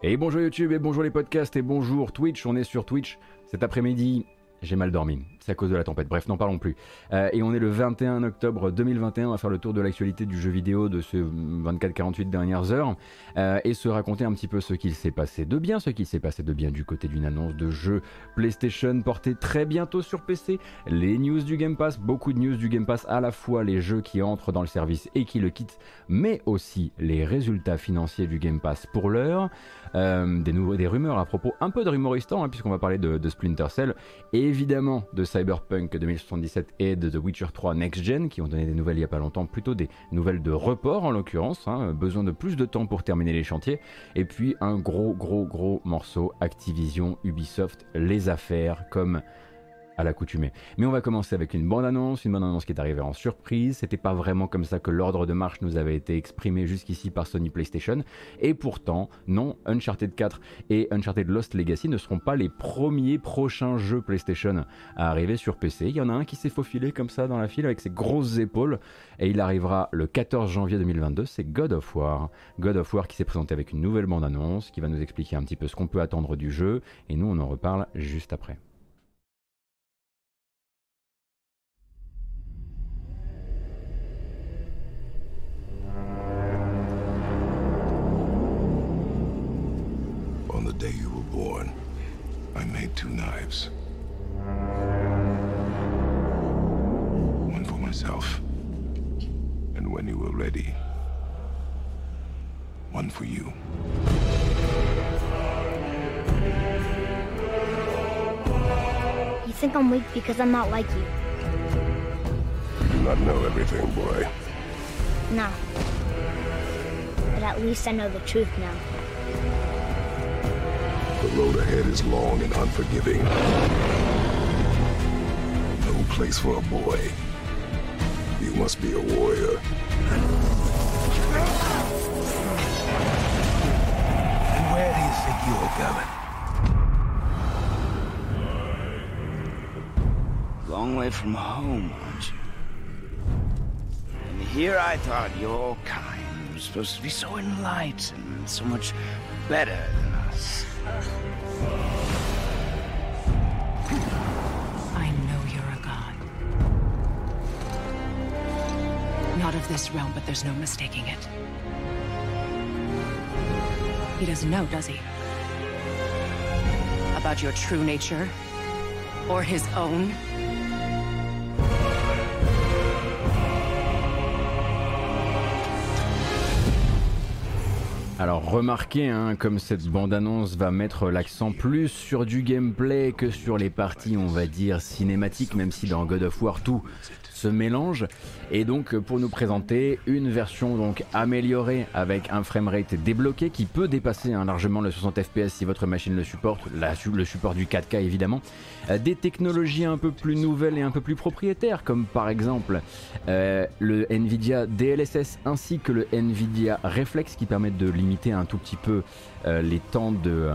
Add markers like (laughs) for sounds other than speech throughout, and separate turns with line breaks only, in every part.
Et bonjour YouTube, et bonjour les podcasts, et bonjour Twitch, on est sur Twitch cet après-midi. J'ai mal dormi à cause de la tempête. Bref, n'en parlons plus. Euh, et on est le 21 octobre 2021, on va faire le tour de l'actualité du jeu vidéo de ces 24-48 dernières heures euh, et se raconter un petit peu ce qu'il s'est passé de bien, ce qu'il s'est passé de bien du côté d'une annonce de jeu PlayStation porté très bientôt sur PC, les news du Game Pass, beaucoup de news du Game Pass, à la fois les jeux qui entrent dans le service et qui le quittent, mais aussi les résultats financiers du Game Pass pour l'heure. Euh, des, des rumeurs à propos, un peu de rumoristan, hein, puisqu'on va parler de, Splinter Cell, et évidemment de Cyberpunk 2077 et The Witcher 3 Next Gen, qui ont donné des nouvelles il n'y a pas longtemps, plutôt des nouvelles de report en l'occurrence, hein, besoin de plus de temps pour terminer les chantiers, et puis un gros gros gros morceau Activision, Ubisoft, les affaires, comme à l'accoutumée. Mais on va commencer avec une bande-annonce, une bande-annonce qui est arrivée en surprise. C'était pas vraiment comme ça que l'ordre de marche nous avait été exprimé jusqu'ici par Sony PlayStation. Et pourtant, non, Uncharted 4 et Uncharted Lost Legacy ne seront pas les premiers prochains jeux PlayStation à arriver sur PC. Il y en a un qui s'est faufilé comme ça dans la file avec ses grosses épaules et il arrivera le 14 janvier 2022. C'est God of War. God of War qui s'est présenté avec une nouvelle bande-annonce qui va nous expliquer un petit peu ce qu'on peut attendre du jeu et nous on en reparle juste après.
Two knives. One for myself, and when you were ready, one for you.
You think I'm weak because I'm not like you?
You do not know everything, boy.
No. But at least I know the truth now.
The road ahead is long and unforgiving. No place for a boy. You must be a warrior.
And where do you think you're going?
Long way from home, aren't you? And here I thought your kind was supposed to be so enlightened, and so much better than us.
I know you're a god. Not of this realm, but there's no mistaking it. He doesn't know, does he? About your true nature? Or his own?
Alors remarquez hein, comme cette bande-annonce va mettre l'accent plus sur du gameplay que sur les parties on va dire cinématiques, même si dans God of War tout se mélange. Et donc pour nous présenter une version donc améliorée avec un framerate débloqué qui peut dépasser hein, largement le 60 fps si votre machine le supporte, le support du 4K évidemment. Euh, des technologies un peu plus nouvelles et un peu plus propriétaires comme par exemple euh, le Nvidia DLSS ainsi que le Nvidia Reflex qui permettent de limiter un tout petit peu euh, les temps de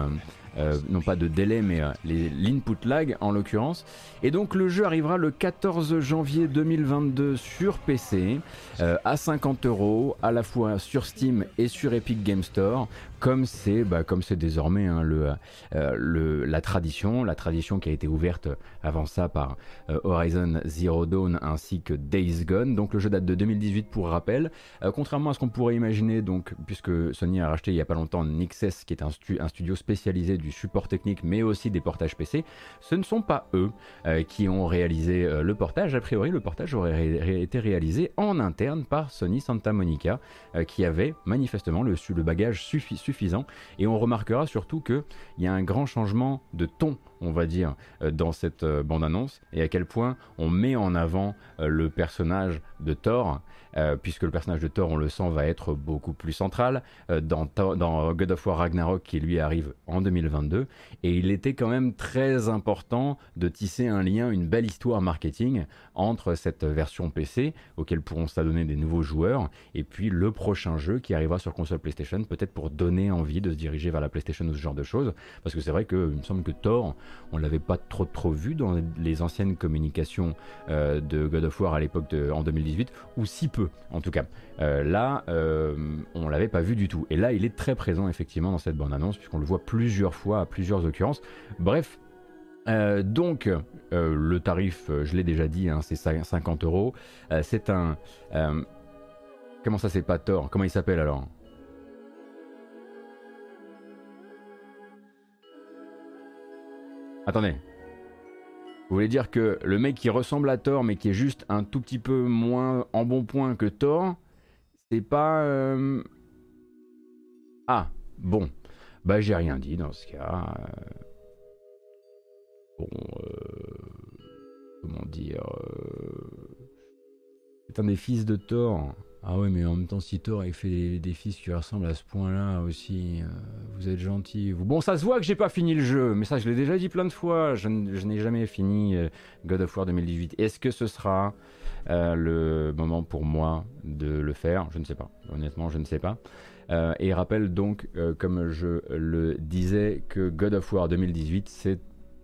euh, non pas de délai, mais euh, l'input lag en l'occurrence. Et donc le jeu arrivera le 14 janvier 2022 sur PC euh, à 50 euros, à la fois sur Steam et sur Epic Game Store comme c'est bah, comme c'est désormais hein, euh, la tradition, la tradition qui a été ouverte avant ça par euh, Horizon Zero Dawn ainsi que Days Gone. Donc le jeu date de 2018 pour rappel. Euh, contrairement à ce qu'on pourrait imaginer, donc puisque Sony a racheté il y a pas longtemps Nixes, qui est un, studio spécialisé du support technique, mais aussi des portages PC, ce ne sont pas eux qui ont réalisé le portage. A priori, le portage aurait été réalisé en interne par Sony Santa Monica, qui avait manifestement le, le bagage suffisant et on remarquera surtout qu'il y a un grand changement de ton on va dire, euh, dans cette euh, bande-annonce, et à quel point on met en avant euh, le personnage de Thor, puisque le personnage de Thor, on le sent, va être beaucoup plus central dans, God of War Ragnarok, qui lui arrive en 2022, et il était quand même très important de tisser un lien, une belle histoire marketing entre cette version PC, auquel pourront s'adonner des nouveaux joueurs, et puis le prochain jeu qui arrivera sur console PlayStation, peut-être pour donner envie de se diriger vers la PlayStation ou ce genre de choses, parce que c'est vrai qu'il me semble que Thor, on l'avait pas trop trop vu dans les anciennes communications euh, de God of War à l'époque en 2018, ou si peu en tout cas. Euh, là, on l'avait pas vu du tout. Et là, il est très présent effectivement dans cette bande-annonce, puisqu'on le voit plusieurs fois à plusieurs occurrences. Bref, donc, le tarif, je l'ai déjà dit, hein, c'est 50 euros. c'est un. comment ça, c'est pas tort Comment il s'appelle alors? Attendez. Vous voulez dire que le mec qui ressemble à Thor mais qui est juste un tout petit peu moins en bon point que Thor, c'est pas... Euh, ah, bon. Bah j'ai rien dit dans ce cas. Bon... Euh, comment dire... Euh, c'est un des fils de Thor. Ah ouais, mais en même temps, si Thor a fait des, fils qui ressemblent à ce point-là aussi, euh, vous êtes gentil. Vous... Bon, ça se voit que j'ai pas fini le jeu, mais ça, je l'ai déjà dit plein de fois. Je, n'ai jamais fini euh, God of War 2018. Est-ce que ce sera euh, le moment pour moi de le faire? Je ne sais pas. Honnêtement, je ne sais pas. et rappelle donc, comme je le disais, que God of War 2018, c'est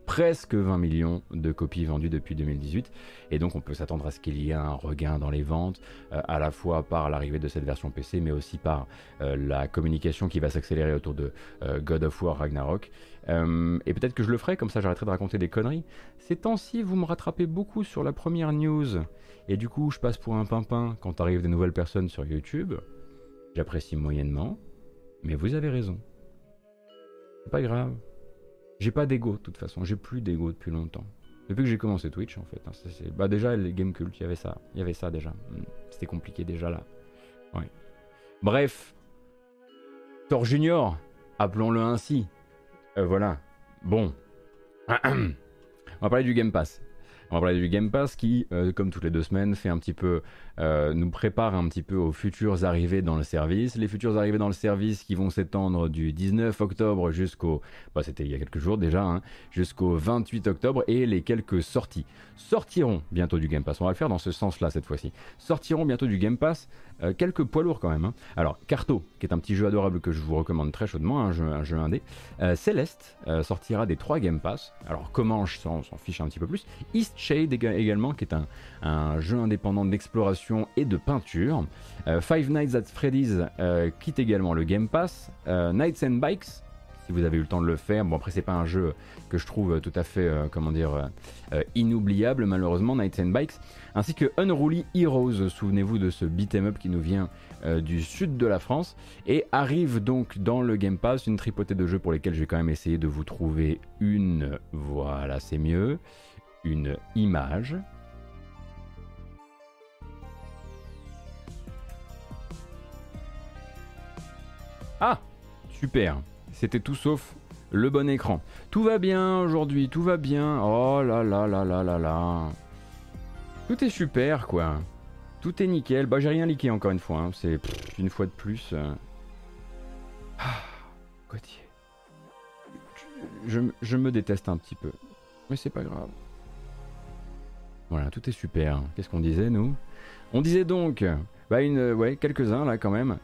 presque 20 millions de copies vendues depuis 2018. Et donc on peut s'attendre à ce qu'il y ait un regain dans les ventes, euh, à la fois par l'arrivée de cette version PC, mais aussi par euh, la communication qui va s'accélérer autour de euh, God of War Ragnarok. et peut-être que je le ferai, comme ça j'arrêterai de raconter des conneries. Ces temps-ci, vous me rattrapez beaucoup sur la première news. Et du coup, je passe pour un pimpin quand arrivent des nouvelles personnes sur YouTube. J'apprécie moyennement, mais vous avez raison. C'est pas grave. J'ai pas d'ego de toute façon, j'ai plus d'ego depuis longtemps. Depuis que j'ai commencé Twitch en fait. Hein, bah déjà les Game Cult, il y avait ça. Il y avait ça déjà. Hmm, c'était compliqué déjà là. Ouais. Bref. Thor Junior, appelons-le ainsi. Euh, voilà. Bon. (clears throat) On va parler du Game Pass. On va parler du Game Pass qui, euh, comme toutes les deux semaines, fait un petit peu, euh, nous prépare un petit peu aux futures arrivées dans le service. Les futures arrivées dans le service qui vont s'étendre du 19 octobre jusqu'au, bah, c'était il y a quelques jours déjà, hein, jusqu'au 28 octobre et les quelques sorties sortiront bientôt du Game Pass. On va le faire dans ce sens-là cette fois-ci. Sortiront bientôt du Game Pass euh, quelques poids lourds quand même. Hein. Alors, Carto, qui est un petit jeu adorable que je vous recommande très chaudement, un jeu, indé. Céleste sortira des trois Game Pass. Alors, comment je s'en fiche un petit peu plus. Shade également, qui est un, jeu indépendant d'exploration et de peinture. Five Nights at Freddy's quitte également le Game Pass. Nights and Bikes, si vous avez eu le temps de le faire. Bon, après, c'est pas un jeu que je trouve tout à fait, comment dire, inoubliable, malheureusement, Nights and Bikes ainsi que Unruly Heroes, souvenez-vous de ce beat'em up qui nous vient euh, du sud de la France, et arrive donc dans le Game Pass une tripotée de jeux pour lesquels je vais quand même essayer de vous trouver une, voilà c'est mieux, image. Ah Super C'était tout sauf le bon écran. Tout va bien aujourd'hui, tout va bien. Oh là là là là là là. Tout est super, quoi. Tout est nickel. Bah, j'ai rien liqué encore une fois. Hein. C'est une fois de plus. Euh. Ah, Gauthier. Je, me déteste un petit peu. Mais c'est pas grave. Voilà, tout est super. Qu'est-ce qu'on disait, nous? On disait donc. Bah, une, ouais, quelques-uns là quand même.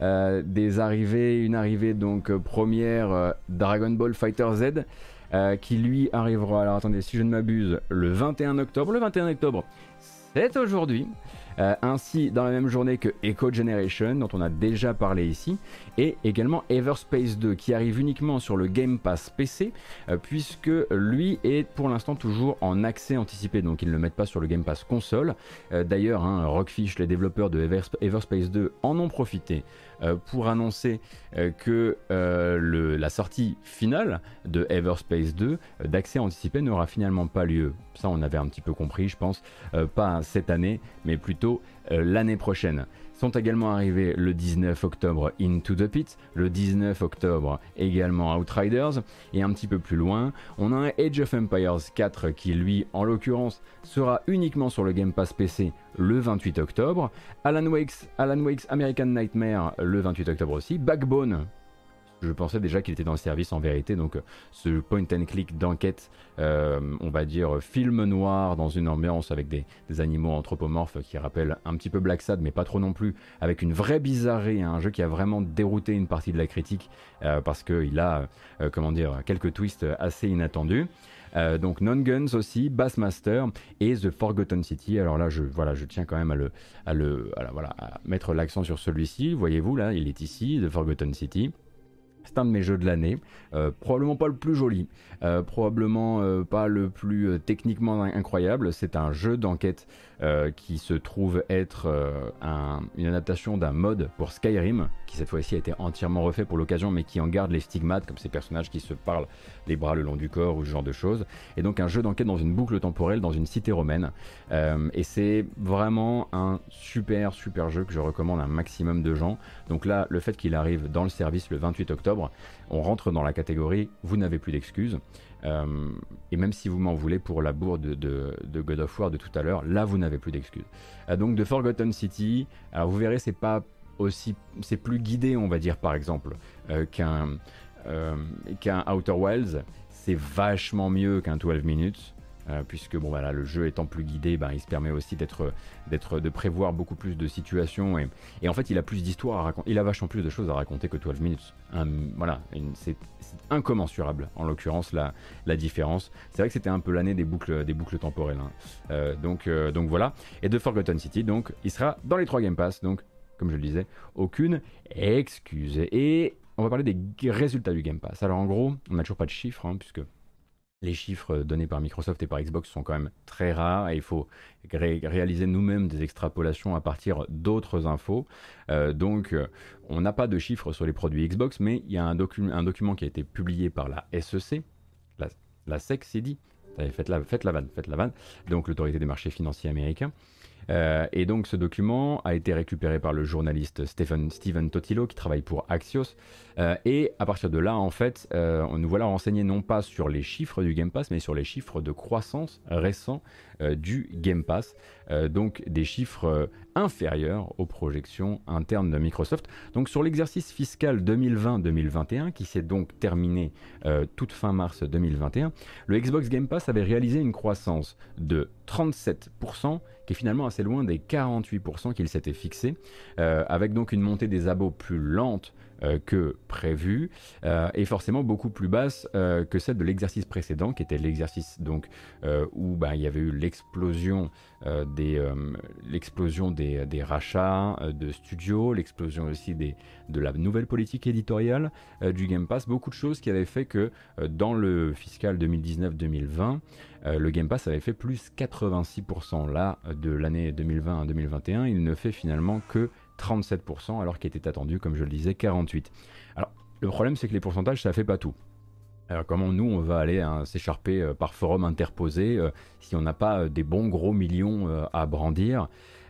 Euh, des arrivées, une arrivée donc première euh, Dragon Ball Fighter Z. qui lui arrivera, alors attendez, si je ne m'abuse, le 21 octobre. Le 21 octobre, c'est aujourd'hui. Euh, ainsi dans la même journée que Echo Generation dont on a déjà parlé ici et également Everspace 2 qui arrive uniquement sur le Game Pass PC euh, puisque lui est pour l'instant toujours en accès anticipé donc ils ne le mettent pas sur le Game Pass console. Euh, d'ailleurs hein, Rockfish les développeurs de Everspace 2 en ont profité pour annoncer que la sortie finale de Everspace 2 d'accès anticipé n'aura finalement pas lieu. Ça on avait un petit peu compris je pense. Pas cette année mais plutôt euh, l'année prochaine. Sont également arrivés le 19 octobre Into the Pit, le 19 octobre également Outriders, et un petit peu plus loin, on a un Age of Empires 4 qui lui, en l'occurrence, sera uniquement sur le Game Pass PC le 28 octobre, Alan Wake's, Alan Wake's American Nightmare le 28 octobre aussi, Backbone je pensais déjà qu'il était dans le service en vérité. Donc ce point and click d'enquête, on va dire film noir dans une ambiance avec des, animaux anthropomorphes qui rappellent un petit peu Black Sad, mais pas trop non plus, avec une vraie bizarrerie, hein, un jeu qui a vraiment dérouté une partie de la critique parce qu'il a, comment dire, quelques twists assez inattendus. Euh, donc Non Guns aussi, Bassmaster et The Forgotten City. Alors là, je, voilà, je tiens quand même à, le, à, le, voilà, à mettre l'accent sur celui-ci. Voyez-vous, là, il est ici, The Forgotten City. C'est un de mes jeux de l'année, euh, probablement pas le plus joli, euh, probablement pas le plus techniquement incroyable. C'est un jeu d'enquête euh, qui se trouve être euh, une adaptation d'un mode pour Skyrim, qui cette fois-ci a été entièrement refait pour l'occasion, mais qui en garde les stigmates, comme ces personnages qui se parlent les bras le long du corps ou ce genre de choses. Et donc un jeu d'enquête dans une boucle temporelle, dans une cité romaine. Euh, et c'est vraiment un super, super jeu que je recommande à un maximum de gens. Donc là, le fait qu'il arrive dans le service le 28 octobre, on rentre dans la catégorie vous n'avez plus d'excuses. Euh, et même si vous m'en voulez pour la bourde de, God of War de tout à l'heure, là vous n'avez plus d'excuses. Euh, donc de Forgotten City, alors vous verrez c'est pas aussi, c'est plus guidé on va dire par exemple euh, qu'un qu'un Outer Wilds, c'est vachement mieux qu'un 12 minutes. Puisque bon voilà le jeu étant plus guidé, ben, il se permet aussi d'être, d'être, de prévoir beaucoup plus de situations et, et en fait il a plus d'histoires à raconter, il a vachement plus de choses à raconter que 12 minutes. voilà, c'est, incommensurable en l'occurrence la, la différence. C'est vrai que c'était un peu l'année des boucles, des boucles temporelles. Hein. Euh, donc, euh, donc voilà. Et de Forgotten City, donc il sera dans les trois Game Pass, donc comme je le disais, aucune excuse. Et on va parler des résultats du Game Pass. Alors en gros, on n'a toujours pas de chiffres, hein, puisque les chiffres donnés par Microsoft et par Xbox sont quand même très rares et il faut réaliser nous-mêmes des extrapolations à partir d'autres infos. Euh, donc euh, on n'a pas de chiffres sur les produits Xbox, mais il y a un, document qui a été publié par la SEC, la, SEC s'est dit, faites la, faites la vanne, faites la vanne, donc l'autorité des marchés financiers américains, euh, et donc ce document a été récupéré par le journaliste Stephen, Steven Totilo qui travaille pour Axios. Euh, et à partir de là, en fait, euh, nous voilà renseignés non pas sur les chiffres du Game Pass, mais sur les chiffres de croissance récents du Game Pass. donc des chiffres inférieurs aux projections internes de Microsoft. Donc sur l'exercice fiscal 2020-2021, qui s'est donc terminé toute fin mars 2021, le Xbox Game Pass avait réalisé une croissance de 37% qui est finalement assez loin des 48% qu'il s'était fixé, euh, avec donc une montée des abos plus lente euh, que prévu euh, et forcément beaucoup plus basse que celle de l'exercice précédent qui était l'exercice donc où bah, il y avait eu l'explosion des l'explosion des, des, rachats de studios l'explosion aussi de la nouvelle politique éditoriale du Game Pass beaucoup de choses qui avaient fait que dans le fiscal 2019-2020 euh, le Game Pass avait fait plus 86% là de l'année 2020 à 2021. Il ne fait finalement que 37% alors qu'il était attendu, comme je le disais, 48%. Alors le problème c'est que les pourcentages ça fait pas tout. Alors comment nous on va aller hein, s'écharper euh, par forum interposé euh, si on n'a pas des bons gros millions à brandir?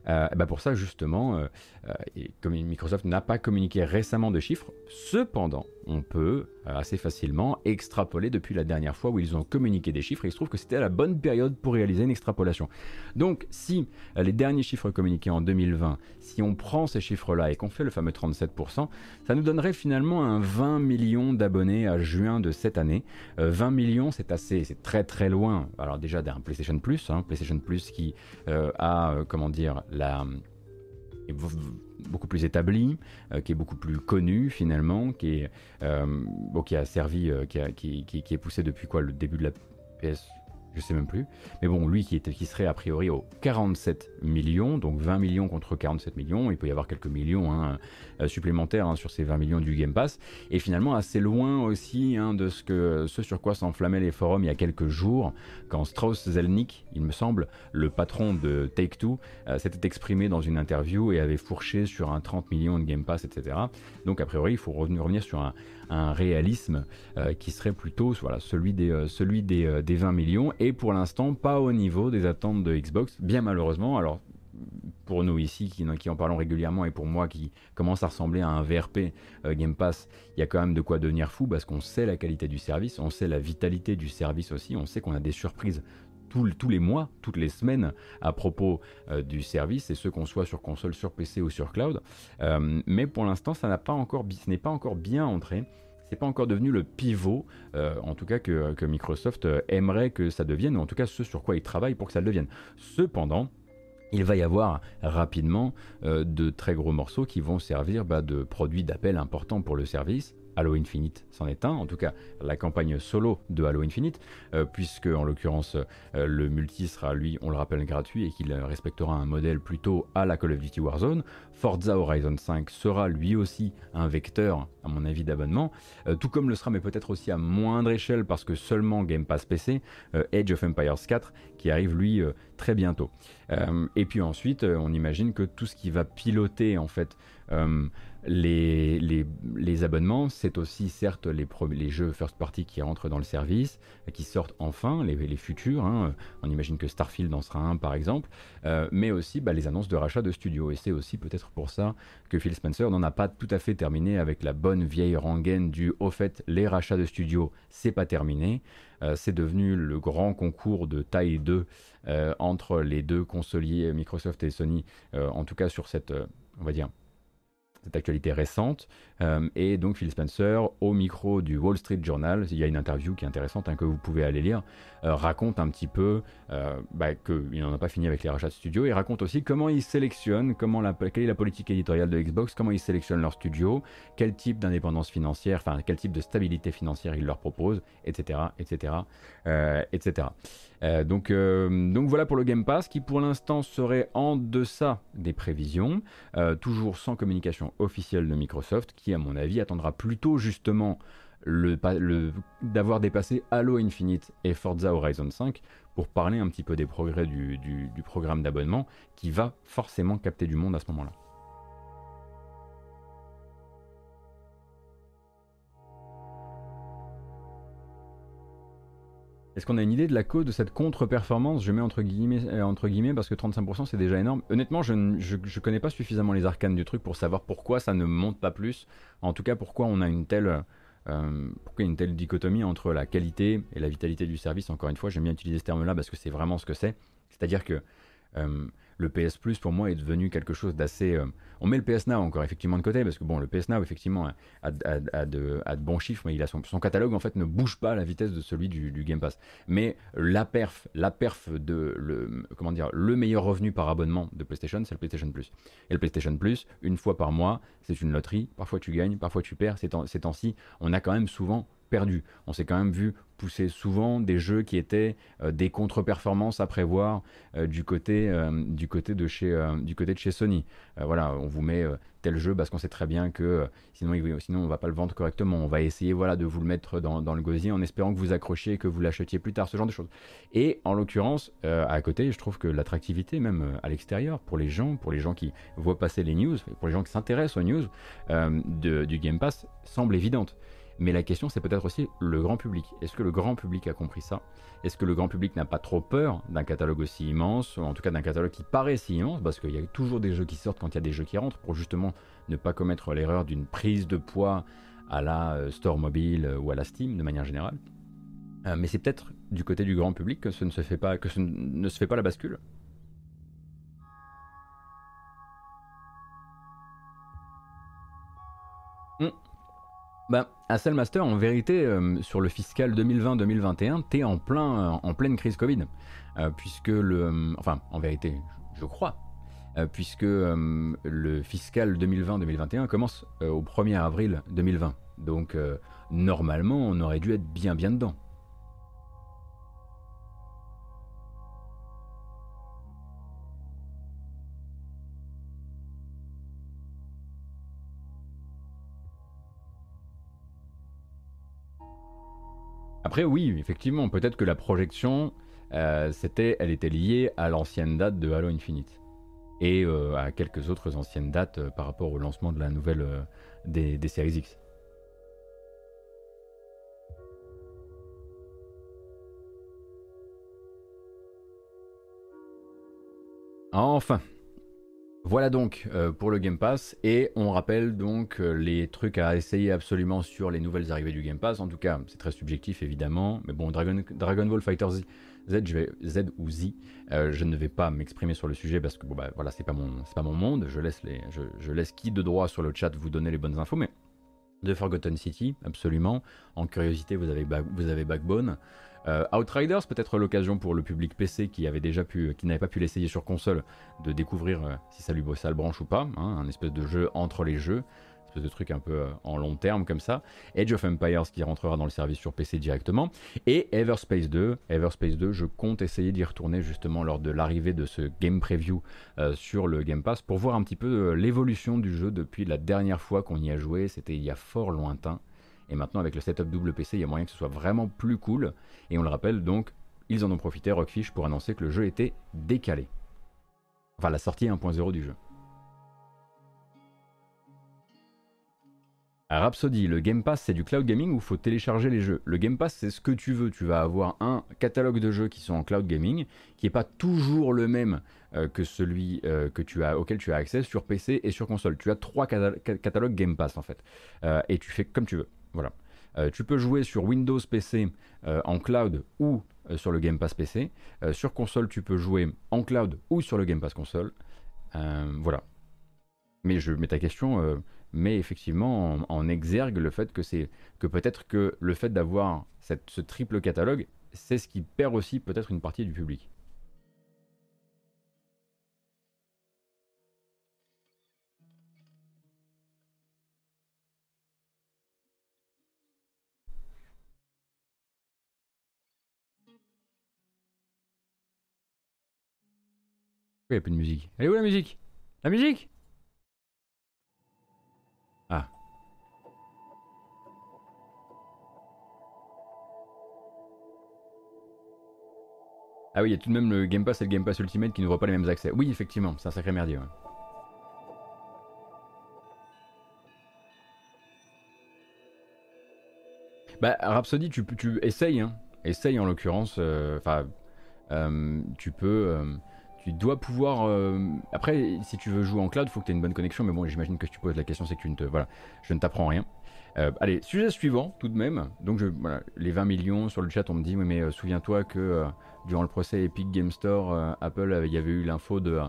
Euh, bah pour ça, justement, euh, euh, comme Microsoft n'a pas communiqué récemment de chiffres, cependant, on peut assez facilement extrapoler depuis la dernière fois où ils ont communiqué des chiffres il se trouve que c'était la bonne période pour réaliser une extrapolation. Donc, si les derniers chiffres communiqués en 2020, si on prend ces chiffres-là et qu'on fait le fameux 37%, ça nous donnerait finalement un 20 millions d'abonnés à juin de cette année. 20 millions, c'est assez, c'est très très loin. Alors déjà d'un PlayStation Plus, hein, PlayStation Plus qui a, comment dire, est beaucoup plus établi, euh, qui est beaucoup plus connu finalement, qui, est, euh, a servi, euh, qui, est poussé depuis quoi le début de la PS je sais même plus. Mais bon, lui qui, était, serait a priori aux 47 millions, donc 20 millions contre 47 millions, il peut y avoir quelques millions hein, euh, supplémentaires hein, sur ces 20 millions du Game Pass, et finalement assez loin aussi hein, de ce, sur quoi s'enflammaient les forums il y a quelques jours, quand Strauss Zelnick, il me semble, le patron de Take-Two, euh, s'était exprimé dans une interview et avait fourché sur un 30 millions de Game Pass, etc. Donc a priori, il faut revenir sur un, un réalisme euh, qui serait plutôt voilà, celui, des, euh, celui des, des, 20 millions et pour l'instant pas au niveau des attentes de Xbox, bien malheureusement. Alors pour nous ici qui, en parlons régulièrement et pour moi qui commence à ressembler à un VRP euh, Game Pass, il y a quand même de quoi devenir fou parce qu'on sait la qualité du service, on sait la vitalité du service aussi, on sait qu'on a des surprises tous, les mois, toutes les semaines à propos du service, et ce qu'on soit sur console, sur PC ou sur cloud. mais pour l'instant, ça n'a pas encore, ce n'est pas encore bien entré c'est pas encore devenu le pivot, en tout cas que, que Microsoft aimerait que ça devienne, ou en tout cas ce sur quoi ils travaillent pour que ça le devienne. Cependant, il va y avoir rapidement de très gros morceaux qui vont servir bah, de produits d'appel importants pour le service, Halo Infinite c'en est un, en tout cas la campagne solo de Halo Infinite, euh, puisque en l'occurrence euh, le multi sera lui, on le rappelle, gratuit et qu'il respectera un modèle plutôt à la Call of Duty Warzone. Forza Horizon 5 sera lui aussi un vecteur, à mon avis, d'abonnement, euh, tout comme le sera, mais peut-être aussi à moindre échelle parce que seulement Game Pass PC, Age of Empires 4, qui arrive lui très bientôt. et puis ensuite, on imagine que tout ce qui va piloter en fait les, abonnements, c'est aussi certes les, jeux first party qui rentrent dans le service, qui sortent enfin, les, les futurs. Hein. On imagine que Starfield en sera un par exemple, euh, mais aussi bah, les annonces de rachat de studios. Et c'est aussi peut-être pour ça que Phil Spencer n'en a pas tout à fait terminé avec la bonne vieille rengaine du au fait, les rachats de studios, c'est pas terminé. Euh, c'est devenu le grand concours de taille 2 euh, entre les deux consoliers Microsoft et Sony, en tout cas sur cette, on va dire, cette actualité récente. Euh, et donc Phil Spencer, au micro du Wall Street Journal, il y a une interview qui est intéressante hein, que vous pouvez aller lire, euh, raconte un petit peu euh, bah, qu'il n'en a pas fini avec les rachats de studios, il raconte aussi comment ils sélectionnent, comment la, quelle est la politique éditoriale de Xbox, comment ils sélectionnent leurs studios, quel type d'indépendance financière, enfin quel type de stabilité financière ils leur proposent, etc. etc. etc. donc, donc voilà pour le Game Pass qui pour l'instant serait en deçà des prévisions, toujours sans communication officielle de Microsoft qui à mon avis, attendra plutôt justement le, d'avoir dépassé Halo Infinite et Forza Horizon 5 pour parler un petit peu des progrès du, du programme d'abonnement qui va forcément capter du monde à ce moment-là. Est-ce qu'on a une idée de la cause de cette contre-performance? Je mets entre guillemets, euh, entre guillemets parce que 35% c'est déjà énorme. Honnêtement, je ne connais pas suffisamment les arcanes du truc pour savoir pourquoi ça ne monte pas plus. En tout cas, pourquoi on a une telle, euh, pourquoi une telle dichotomie entre la qualité et la vitalité du service? Encore une fois, j'aime bien utiliser ce terme-là parce que c'est vraiment ce que c'est. C'est-à-dire que euh, le PS Plus pour moi est devenu quelque chose d'assez. Euh, on met le PS Now encore effectivement de côté parce que bon, le PS Now effectivement a, de, bons chiffres, mais il a son, catalogue en fait ne bouge pas à la vitesse de celui du, Game Pass. Mais la perf, la perf de le comment dire, le meilleur revenu par abonnement de PlayStation, c'est le PlayStation Plus. Et le PlayStation Plus, une fois par mois, c'est une loterie. Parfois tu gagnes, parfois tu perds. Ces temps-ci, on a quand même souvent perdu. On s'est quand même vu pousser souvent des jeux qui étaient euh, des contre-performances à prévoir euh, du, côté, euh, du, côté de chez, du côté de chez Sony. voilà, on vous met tel jeu parce qu'on sait très bien que sinon, il, sinon on va pas le vendre correctement. On va essayer voilà, de vous le mettre dans, dans le gosier en espérant que vous accrochiez et que vous l'achetiez plus tard, ce genre de choses. Et en l'occurrence, à côté, je trouve que l'attractivité, même à l'extérieur, pour les gens, pour les gens qui voient passer les news, pour les gens qui s'intéressent aux news de, du Game Pass, semble évidente. Mais la question, c'est peut-être aussi le grand public. Est-ce que le grand public a compris ça? Est-ce que le grand public n'a pas trop peur d'un catalogue aussi immense, ou en tout cas d'un catalogue qui paraît si immense? Parce qu'il y a toujours des jeux qui sortent quand il y a des jeux qui rentrent, pour justement ne pas commettre l'erreur d'une prise de poids à la euh, Store Mobile euh, ou à la Steam de manière générale. Euh, mais c'est peut-être du côté du grand public que ce que ne se fait pas la bascule. Bah, Master, en vérité, euh, sur le fiscal 2020-2021, t'es en, plein, euh, en pleine crise Covid. Euh, puisque le. enfin, en vérité, je crois. puisque le fiscal 2020-2021 commence au 1er avril 2020. Donc, normalement, on aurait dû être bien, bien dedans. Après, oui, effectivement, peut-être que la projection, euh, elle était liée à l'ancienne date de Halo Infinite et euh, à quelques autres anciennes dates euh, par rapport au lancement de la nouvelle des, des séries X. Enfin, voilà donc euh, pour le Game Pass et on rappelle donc euh, les trucs à essayer absolument sur les nouvelles arrivées du Game Pass. En tout cas, c'est très subjectif évidemment, mais bon, Dragon, Ball Fighter Z, je Z ou Z, euh, je ne vais pas m'exprimer sur le sujet parce que bon bah voilà, c'est pas mon, c'est pas mon monde. Je laisse les, je, laisse qui de droit sur le chat vous donner les bonnes infos, mais The Forgotten City, absolument. En curiosité, vous avez, vous avez Backbone. Euh, Outriders, peut-être l'occasion pour le public PC qui avait déjà pu, qui n'avait pas pu l'essayer sur console, de découvrir euh, si ça lui ça le branche ou pas. Hein, un espèce de jeu entre les jeux, espèce de truc un peu euh, en long terme comme ça. Age of Empires qui rentrera dans le service sur PC directement. Et Everspace 2. Everspace 2, je compte essayer d'y retourner justement lors de l'arrivée de ce game preview sur le Game Pass pour voir un petit peu l'évolution du jeu depuis la dernière fois qu'on y a joué. C'était il y a fort lointain. Et maintenant, avec le setup double PC, il y a moyen que ce soit vraiment plus cool. Et on le rappelle donc, ils en ont profité, Rockfish, pour annoncer que le jeu était décalé. Enfin, la sortie 1.0 du jeu. Rhapsody, le Game Pass c'est du cloud gaming où il faut télécharger les jeux? Le Game Pass c'est ce que tu veux. Tu vas avoir un catalogue de jeux qui sont en cloud gaming, qui n'est pas toujours le même euh, que celui euh, que tu as, auquel tu as accès sur PC et sur console. Tu as trois catalogues Game Pass en fait. Euh, et tu fais comme tu veux. Voilà. Euh, tu peux jouer sur Windows PC euh, en cloud ou euh, sur le Game Pass PC. sur console, tu peux jouer en cloud ou sur le Game Pass console. voilà. Mais je mets ta question, mais effectivement en, exergue le fait que c'est que peut-être que le fait d'avoir ce triple catalogue, c'est ce qui perd aussi peut-être une partie du public. Il n'y a plus de musique Elle est où la musique? La musique? Ah. Ah oui, il y a tout de même le Game Pass et le Game Pass Ultimate qui n'ouvrent pas les mêmes accès. Oui, effectivement, c'est un sacré merdier. Bah, Rhapsody, tu, tu essayes, hein. Essaye en l'occurrence. Euh, enfin, euh, tu peux. Euh, tu dois pouvoir. Euh, après, si tu veux jouer en cloud, il faut que tu aies une bonne connexion. Mais bon, j'imagine que si tu poses la question, c'est que tu. Voilà, je ne t'apprends rien. Euh, allez, sujet suivant, tout de même. Donc, les 20 millions sur le chat, on me dit, oui, mais euh, souviens-toi que durant le procès Epic Game Store, Apple, il y avait eu l'info de,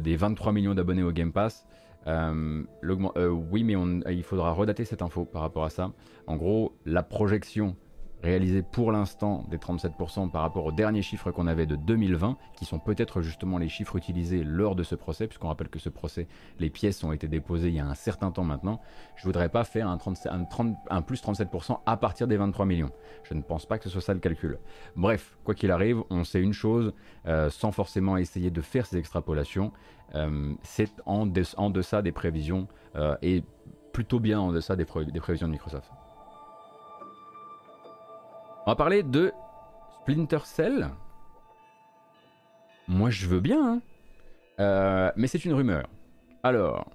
des 23 millions d'abonnés au Game Pass. oui, mais il faudra redater cette info par rapport à ça. En gros, la projection réalisé pour l'instant des 37% par rapport aux derniers chiffres qu'on avait de 2020, qui sont peut-être justement les chiffres utilisés lors de ce procès, puisqu'on rappelle que ce procès, les pièces ont été déposées il y a un certain temps maintenant. Je voudrais pas faire un, 30, un, plus 37% à partir des 23 millions. Je ne pense pas que ce soit ça le calcul. Bref, quoi qu'il arrive, on sait une chose, euh, sans forcément essayer de faire ces extrapolations, euh, c'est en, en, deçà des prévisions euh, et plutôt bien en deçà des prévisions de Microsoft. On va parler de Splinter Cell. Moi, je veux bien, hein. euh, mais c'est une rumeur. Alors.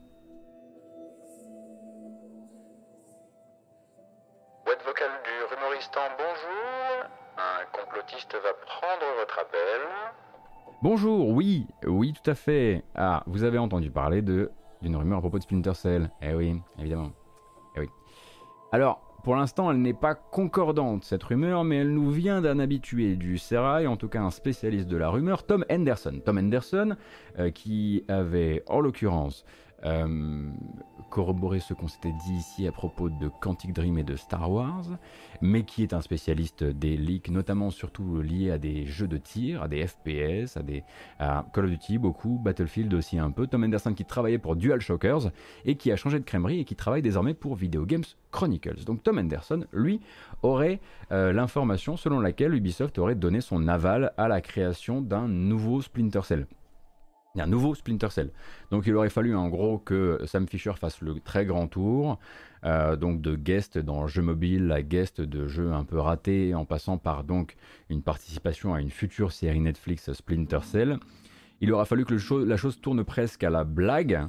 Boîte vocale du rumoriste en bonjour. Un complotiste va prendre votre appel.
Bonjour, oui, oui, tout à fait. Ah, vous avez entendu parler de d'une rumeur à propos de Splinter Cell. Eh oui, évidemment. Eh oui. Alors, pour l'instant, elle n'est pas concordante, cette rumeur, mais elle nous vient d'un habitué du Serail, en tout cas un spécialiste de la rumeur, Tom Henderson. Tom Henderson, euh, qui avait, en l'occurrence, euh, corroborer ce qu'on s'était dit ici à propos de Quantic Dream et de Star Wars, mais qui est un spécialiste des leaks, notamment surtout liés à des jeux de tir, à des FPS, à des Call of Duty beaucoup, Battlefield aussi un peu. Tom Anderson qui travaillait pour Dual Shockers et qui a changé de crèmerie et qui travaille désormais pour Video Games Chronicles. Donc Tom Anderson, lui, aurait euh, l'information selon laquelle Ubisoft aurait donné son aval à la création d'un nouveau Splinter Cell un nouveau Splinter Cell. Donc il aurait fallu en gros que Sam Fisher fasse le très grand tour, euh, donc de guest dans jeux mobile à guest de jeux un peu ratés, en passant par donc une participation à une future série Netflix Splinter Cell. Il aura fallu que la chose tourne presque à la blague.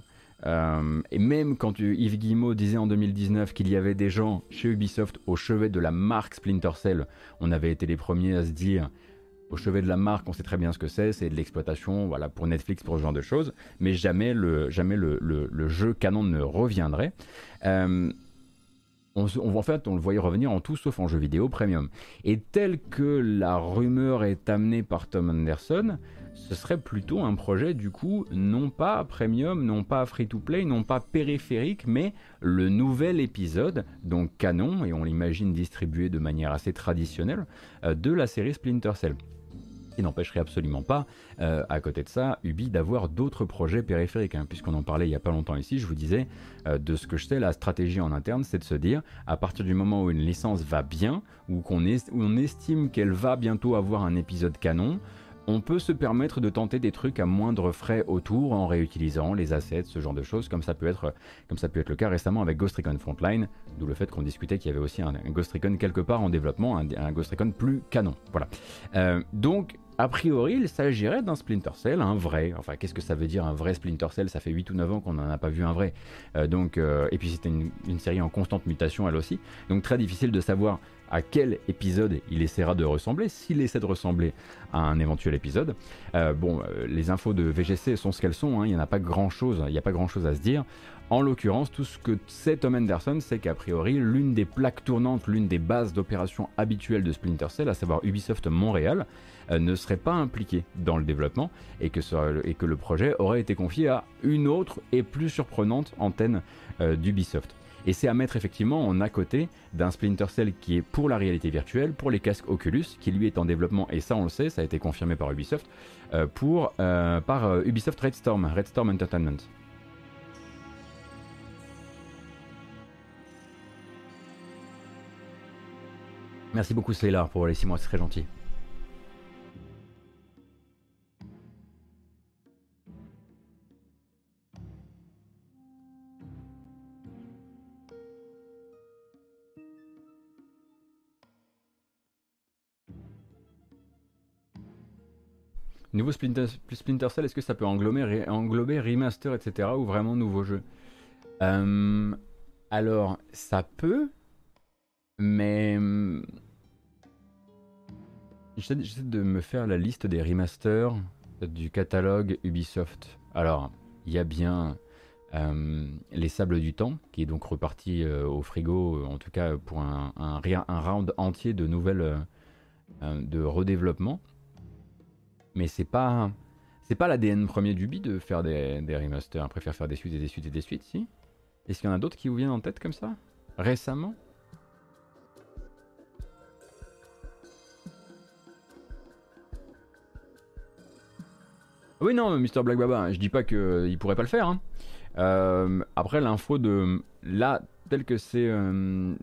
Euh, et même quand Yves Guillemot disait en 2019 qu'il y avait des gens chez Ubisoft au chevet de la marque Splinter Cell, on avait été les premiers à se dire au chevet de la marque, on sait très bien ce que c'est, c'est de l'exploitation voilà, pour Netflix, pour ce genre de choses, mais jamais le, jamais le, jeu canon ne reviendrait. Euh, on, en fait, on le voyait revenir en tout sauf en jeu vidéo premium. Et tel que la rumeur est amenée par Tom Anderson, ce serait plutôt un projet du coup non pas premium, non pas free-to-play, non pas périphérique, mais le nouvel épisode, donc canon, et on l'imagine distribué de manière assez traditionnelle, euh, de la série Splinter Cell n'empêcherait absolument pas, euh, à côté de ça, Ubi d'avoir d'autres projets périphériques. Hein, puisqu'on en parlait il n'y a pas longtemps ici, je vous disais, euh, de ce que je sais, la stratégie en interne, c'est de se dire, à partir du moment où une licence va bien, ou qu'on on estime qu'elle va bientôt avoir un épisode canon, on peut se permettre de tenter des trucs à moindre frais autour en réutilisant les assets, ce genre de choses, comme ça peut être, comme ça peut être le cas récemment avec Ghost Recon Frontline, d'où le fait qu'on discutait qu'il y avait aussi un, Ghost Recon quelque part en développement, un, Ghost Recon plus canon. Voilà. Euh, donc, a priori, il s'agirait d'un Splinter Cell, un vrai. Enfin, qu'est-ce que ça veut dire un vrai Splinter Cell? Ça fait 8 ou 9 ans qu'on n'en a pas vu un vrai. Euh, donc, euh, et puis c'était une, série en constante mutation elle aussi. Donc très difficile de savoir à quel épisode il essaiera de ressembler, s'il essaie de ressembler à un éventuel épisode. Euh, bon, les infos de VGC sont ce qu'elles sont, hein. il n'y en a pas grand-chose, a pas grand-chose à se dire. En l'occurrence, tout ce que sait Tom Anderson, c'est qu'a priori, l'une des plaques tournantes, l'une des bases d'opération habituelles de Splinter Cell, à savoir Ubisoft Montréal, ne serait pas impliqué dans le développement et que, et que le projet aurait été confié à une autre et plus surprenante antenne euh, d'Ubisoft. Et c'est à mettre effectivement en à côté d'un Splinter Cell qui est pour la réalité virtuelle, pour les casques Oculus, qui lui est en développement, et ça on le sait, ça a été confirmé par Ubisoft, euh, pour, par Ubisoft Red Storm, Red Storm Entertainment. Merci beaucoup Slaylar pour les 6 mois, c'est très gentil. Nouveau Splinter, Cell, est-ce que ça peut englober, englober remaster, etc. ou vraiment nouveau jeu? Euh, Alors, ça peut, mais hum, j'essaie de me faire la liste des remasters du catalogue Ubisoft. Alors, il y a bien hum, Les Sables du Temps, qui est donc reparti euh, au frigo, en tout cas pour un, un, un round entier de nouvelles euh, de redéveloppement. Mais c'est pas c'est pas l'ADN premier d'Ubi de faire des, remasters. On préfère faire des suites et des suites et des suites, si Est-ce qu'il y en a d'autres qui vous viennent en tête comme ça? Récemment? Oui, non, Mr. Black Baba, je dis pas qu'il pourrait pas le faire. Hein. Euh, après, l'info de. Là, tel que c'est. Euh,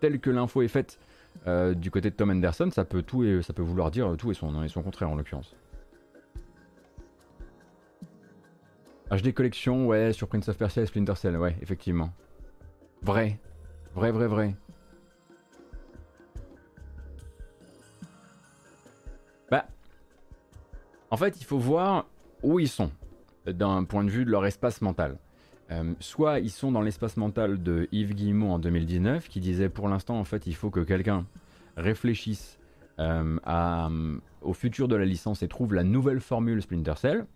tel que l'info est faite euh, du côté de Tom Anderson, ça peut, tout et, ça peut vouloir dire tout et son, et son contraire en l'occurrence. HD Collection, ouais, sur Prince of Persia et Splinter Cell, ouais, effectivement. Vrai. Vrai, vrai, vrai. Bah. En fait, il faut voir où ils sont, d'un point de vue de leur espace mental. Euh, soit ils sont dans l'espace mental de Yves Guillemot en 2019 qui disait pour l'instant en fait il faut que quelqu'un réfléchisse euh, au futur de la licence et trouve la nouvelle formule Splinter Cell.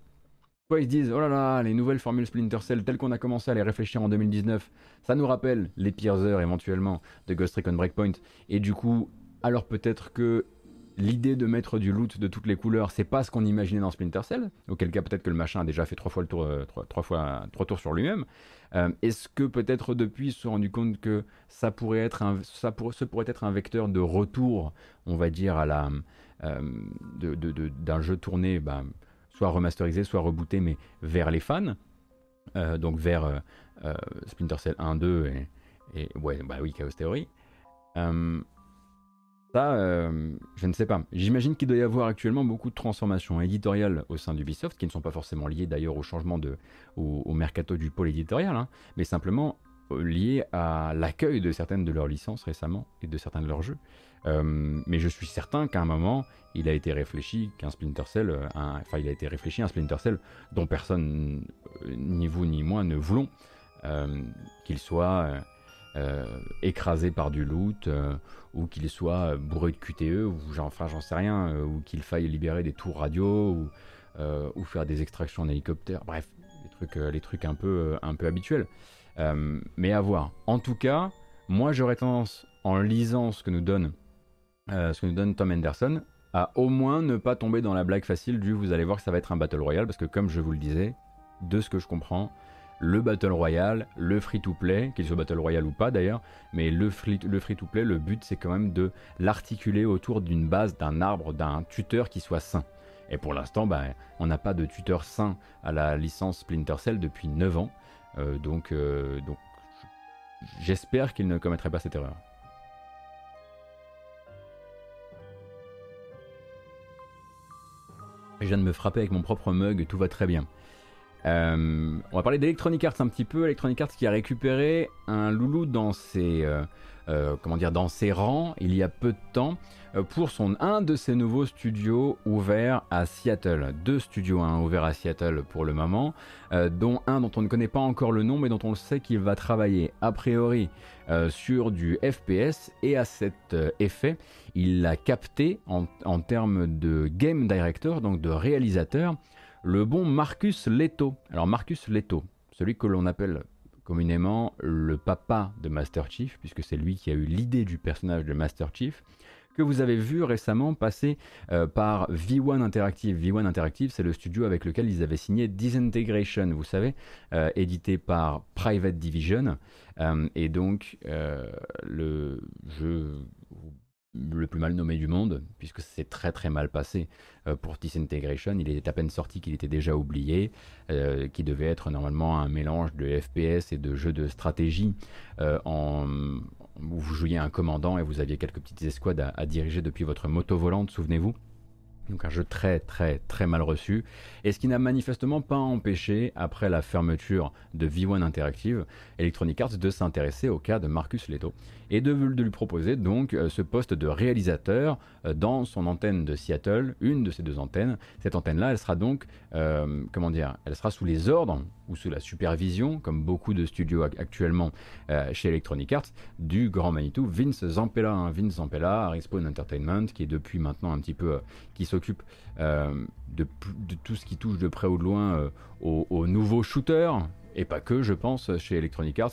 Soit ils se disent oh là là les nouvelles formules Splinter Cell telles qu'on a commencé à les réfléchir en 2019 ça nous rappelle les pires heures éventuellement de Ghost Recon Breakpoint et du coup alors peut-être que l'idée de mettre du loot de toutes les couleurs, c'est pas ce qu'on imaginait dans Splinter Cell. Auquel cas, peut-être que le machin a déjà fait trois fois le tour, euh, trois, fois trois tours sur lui-même. Euh, est-ce que peut-être depuis ils se sont rendu compte que ça pourrait être un, ça ce pourrait être un vecteur de retour, on va dire à la euh, d'un jeu tourné, bah, soit remasterisé, soit rebooté, mais vers les fans, donc vers Splinter Cell 1, 2 et, bah oui, Chaos Theory. Ça, euh, je ne sais pas. J'imagine qu'il doit y avoir actuellement beaucoup de transformations éditoriales au sein d'Ubisoft, qui ne sont pas forcément liées d'ailleurs au changement de, au, mercato du pôle éditorial, hein, mais simplement euh, liées à l'accueil de certaines de leurs licences récemment et de certains de leurs jeux. Euh, mais je suis certain qu'à un moment, il a été réfléchi qu'un Splinter Cell, enfin il a été réfléchi un Splinter Cell dont personne, ni vous ni moi, ne voulons qu'il soit euh, écrasé par du loot, euh, ou qu'il soit bourré de QTE, ou enfin j'en sais rien, euh, ou qu'il faille libérer des tours radio, ou, faire des extractions en hélicoptère, bref, les trucs, les trucs un, peu, un peu habituels. mais à voir. En tout cas, Moi, j'aurais tendance, en lisant ce que nous donne, ce que nous donne Tom Henderson, à au moins ne pas tomber dans la blague facile du vous allez voir que ça va être un Battle Royale, parce que comme je vous le disais, de ce que je comprends, le Battle Royale, le free-to-play, qu'il soit Battle Royale ou pas d'ailleurs, mais le free-to-play, le, but c'est quand même de l'articuler autour d'une base, d'un arbre, d'un tuteur qui soit sain. Et pour l'instant, bah, on n'a pas de tuteur sain à la licence Splinter Cell depuis 9 ans, euh, donc, euh, donc j'espère qu'il ne commettrait pas cette erreur. Je viens de me frapper avec mon propre mug, tout va très bien. Euh, on va parler d'Electronic Arts un petit peu. Electronic Arts qui a récupéré un loulou dans ses, euh, euh, comment dire, dans ses rangs il y a peu de temps pour son, un de ses nouveaux studios ouverts à Seattle. Deux studios hein, ouverts à Seattle pour le moment, dont un dont on ne connaît pas encore le nom mais dont on sait qu'il va travailler a priori sur du FPS et à cet effet il l'a capté en, en termes de game director, donc de réalisateur le bon Marcus Leto. Alors Marcus Leto, celui que l'on appelle communément le papa de Master Chief, puisque c'est lui qui a eu l'idée du personnage de Master Chief, que vous avez vu récemment passer euh, par V1 Interactive. V1 Interactive, c'est le studio avec lequel ils avaient signé Disintegration, vous savez, euh, édité par Private Division. Euh, et donc, le jeu le plus mal nommé du monde, puisque c'est très très mal passé euh, pour Disintegration. Il était à peine sorti qu'il était déjà oublié, euh, qui devait être normalement un mélange de FPS et de jeux de stratégie euh, où vous jouiez un commandant et vous aviez quelques petites escouades à diriger depuis votre moto volante, souvenez-vous. Donc un jeu très très très mal reçu, et ce qui n'a manifestement pas empêché, après la fermeture de V1 Interactive, Electronic Arts de s'intéresser au cas de Marcus Leto, et de, lui proposer donc euh, ce poste de réalisateur euh, dans son antenne de Seattle, une de ces deux antennes. Cette antenne-là, elle sera donc, euh, comment dire, elle sera sous les ordres ou sous la supervision, comme beaucoup de studios actuellement chez Electronic Arts, du grand Manitou Vince Zampella. Hein. Vince Zampella, Entertainment, qui est depuis maintenant un petit peu, qui s'occupe de, tout ce qui touche de près ou de loin aux, aux, nouveaux shooters, et pas que, je pense, chez Electronic Arts.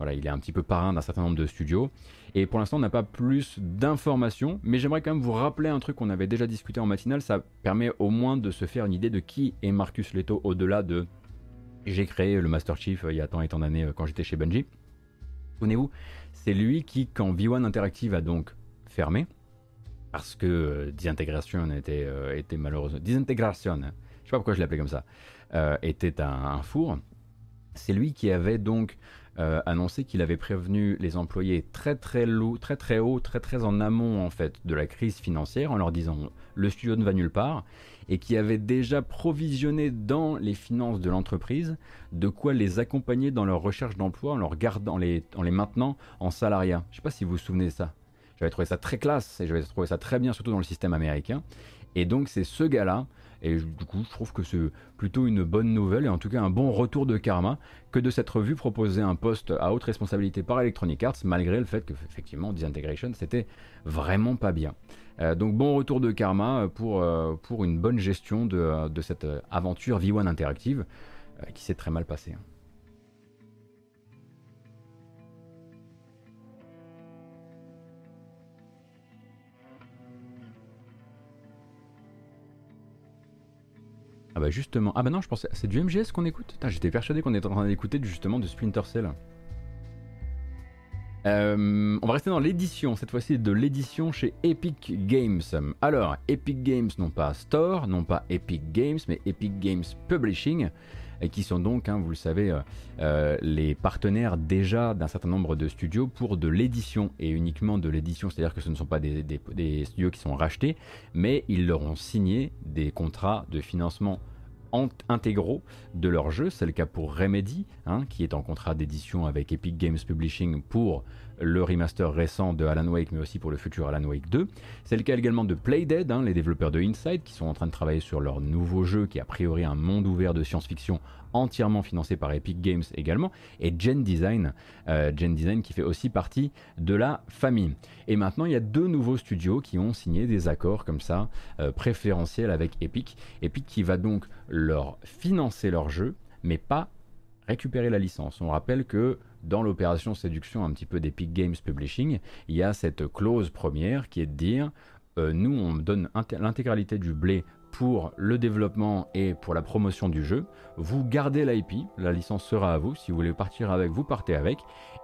Voilà, il est un petit peu parrain d'un certain nombre de studios. Et pour l'instant, on n'a pas plus d'informations, mais j'aimerais quand même vous rappeler un truc qu'on avait déjà discuté en matinale. Ça permet au moins de se faire une idée de qui est Marcus Leto au-delà de j'ai créé le Master Chief euh, il y a tant et tant d'années euh, quand j'étais chez Bungie. Souvenez-vous, c'est lui qui, quand V1 Interactive a donc fermé, parce que euh, Disintégration était, était malheureusement. Disintégration, je sais pas pourquoi je l'appelais comme ça, était un, un four. C'est lui qui avait donc euh, qu'il avait prévenu les employés très très lourd, très très haut, très très en amont en fait de la crise financière en leur disant le studio ne va nulle part et qui avait déjà provisionné dans les finances de l'entreprise de quoi les accompagner dans leur recherche d'emploi en leur gardant les, en les maintenant en salariat. Je ne sais pas si vous vous souvenez ça. J'avais trouvé ça très classe et j'avais trouvé ça très bien surtout dans le système américain. Et donc c'est ce gars-là et du coup, je trouve que c'est plutôt une bonne nouvelle et en tout cas un bon retour de karma que de s'être vu proposer un poste à haute responsabilité par Electronic Arts, malgré le fait que, effectivement, Disintegration, c'était vraiment pas bien. Euh, donc, bon retour de karma pour, euh, pour une bonne gestion de, cette aventure V1 Interactive euh, qui s'est très mal passée. Ah bah justement, ah bah non, je pensais, c'est du MGS qu'on écoute? J'étais persuadé qu'on était en train d'écouter justement de Splinter Cell. Euh, on va rester dans l'édition, cette fois-ci de l'édition chez Epic Games. Alors, Epic Games, non pas Store, non pas Epic Games, mais Epic Games Publishing, et qui sont donc, hein, vous le savez, euh, euh, les partenaires déjà d'un certain nombre de studios pour de l'édition, et uniquement de l'édition, c'est-à-dire que ce ne sont pas des, studios qui sont rachetés, mais ils leur ont signé des contrats de financement intégraux de leur jeu. C'est le cas pour Remedy, hein, qui est en contrat d'édition avec Epic Games Publishing pour le remaster récent de Alan Wake, mais aussi pour le futur Alan Wake 2. C'est le cas également de Playdead, hein, les développeurs de Inside, qui sont en train de travailler sur leur nouveau jeu, qui est a priori un monde ouvert de science-fiction entièrement financé par Epic Games également, et Gen Design, euh, Gen Design qui fait aussi partie de la famille. Et maintenant, il y a deux nouveaux studios qui ont signé des accords comme ça, euh, préférentiels avec Epic. Epic qui va donc leur financer leur jeu, mais pas récupérer la licence. On rappelle que dans l'opération séduction un petit peu d'Epic Games Publishing, il y a cette clause première qui est de dire euh, nous on donne l'intégralité du blé pour le développement et pour la promotion du jeu. Vous gardez l'IP, la licence sera à vous. Si vous voulez partir avec, vous partez avec.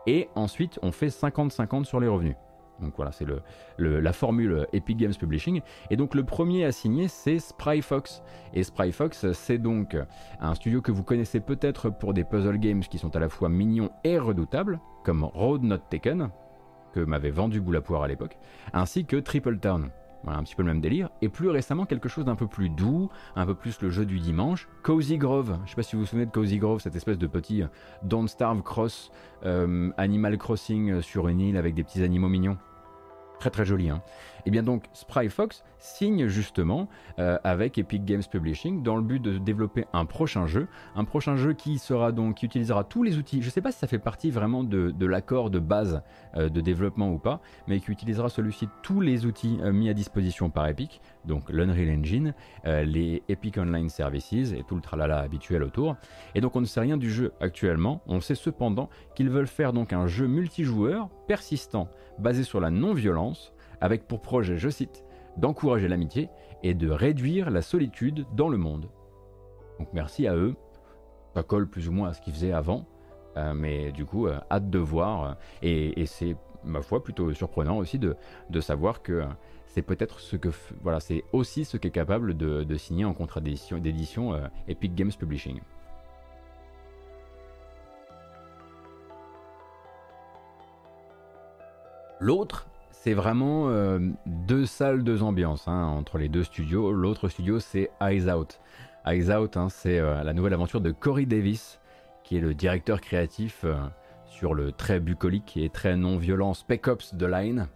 Et ensuite, on fait 50-50 sur les revenus. Donc voilà, c'est le, la formule Epic Games Publishing. Et donc le premier à signer, c'est Spryfox. Et Spryfox, c'est donc un studio que vous connaissez peut-être pour des puzzle games qui sont à la fois mignons et redoutables, comme Road Not Taken, que m'avait vendu Boulapoire à l'époque, ainsi que Triple Town. Voilà, un petit peu le même délire. Et plus récemment, quelque chose d'un peu plus doux, un peu plus le jeu du dimanche, Cozy Grove. Je sais pas si vous vous souvenez de Cozy Grove, cette espèce de petit euh, Don't Starve Cross euh, Animal Crossing euh, sur une île avec des petits animaux mignons. Très très joli. Hein. Et bien donc Spryfox signe justement euh, avec Epic Games Publishing dans le but de développer un prochain jeu, un prochain jeu qui sera donc qui utilisera tous les outils. Je ne sais pas si ça fait partie vraiment de, l'accord de base euh, de développement ou pas, mais qui utilisera celui-ci tous les outils euh, mis à disposition par Epic, donc l'Unreal Engine, les Epic Online Services et tout le tralala habituel autour. Et donc on ne sait rien du jeu actuellement. On sait cependant qu'ils veulent faire donc un jeu multijoueur persistant basé sur la non-violence avec pour projet, je cite, d'encourager l'amitié et de réduire la solitude dans le monde. Donc merci à eux, ça colle plus ou moins à ce qu'ils faisaient avant, euh, mais du coup, euh, hâte de voir, euh, et, c'est, ma foi, plutôt surprenant aussi de, savoir que c'est peut-être ce que, voilà, c'est aussi ce qu'est capable de, signer en contrat d'édition Epic Games Publishing. L'autre, c'est vraiment euh, deux salles, deux ambiances hein, entre les deux studios. L'autre studio, c'est Eyes Out. Eyes Out, hein, c'est euh, la nouvelle aventure de Corey Davis, qui est le directeur créatif euh, sur le très bucolique et très non-violent Spec Ops The Line.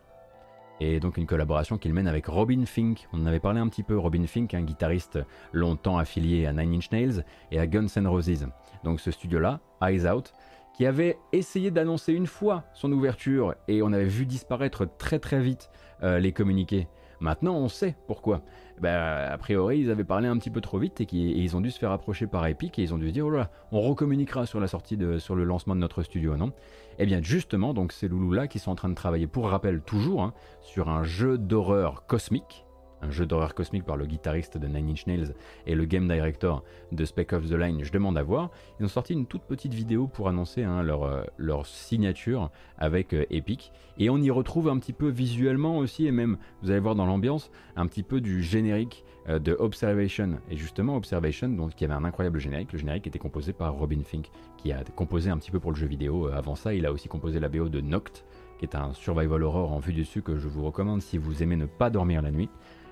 Et donc une collaboration qu'il mène avec Robin Fink. On en avait parlé un petit peu. Robin Fink, un guitariste longtemps affilié à Nine Inch Nails et à Guns N' Roses. Donc ce studio-là, Eyes Out, qui avait essayé d'annoncer une fois son ouverture et on avait vu disparaître très très vite euh, les communiqués. Maintenant, on sait pourquoi. Bah, a priori, ils avaient parlé un petit peu trop vite et, ils ont dû se faire approcher par Epic et ils ont dû se dire oh on recommuniquera sur la sortie sur le lancement de notre studio, non? Eh bien, justement, donc ces loulous là qui sont en train de travailler, pour rappel toujours, hein, sur un jeu d'horreur cosmique un jeu d'horreur cosmique par le guitariste de Nine Inch Nails et le game director de Spec of the Line, je demande à voir. Ils ont sorti une toute petite vidéo pour annoncer hein, leur, euh, leur, signature avec euh, Epic. Et on y retrouve un petit peu visuellement aussi, et même, vous allez voir dans l'ambiance, un petit peu du générique euh, de Observation. Et justement, Observation, donc, qui avait un incroyable générique. Le générique était composé par Robin Fink, qui a composé un petit peu pour le jeu vidéo. Avant ça, il a aussi composé la BO de Noct, qui est un survival horror en vue dessus que je vous recommande si vous aimez ne pas dormir la nuit.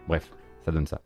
Bref, ça donne ça.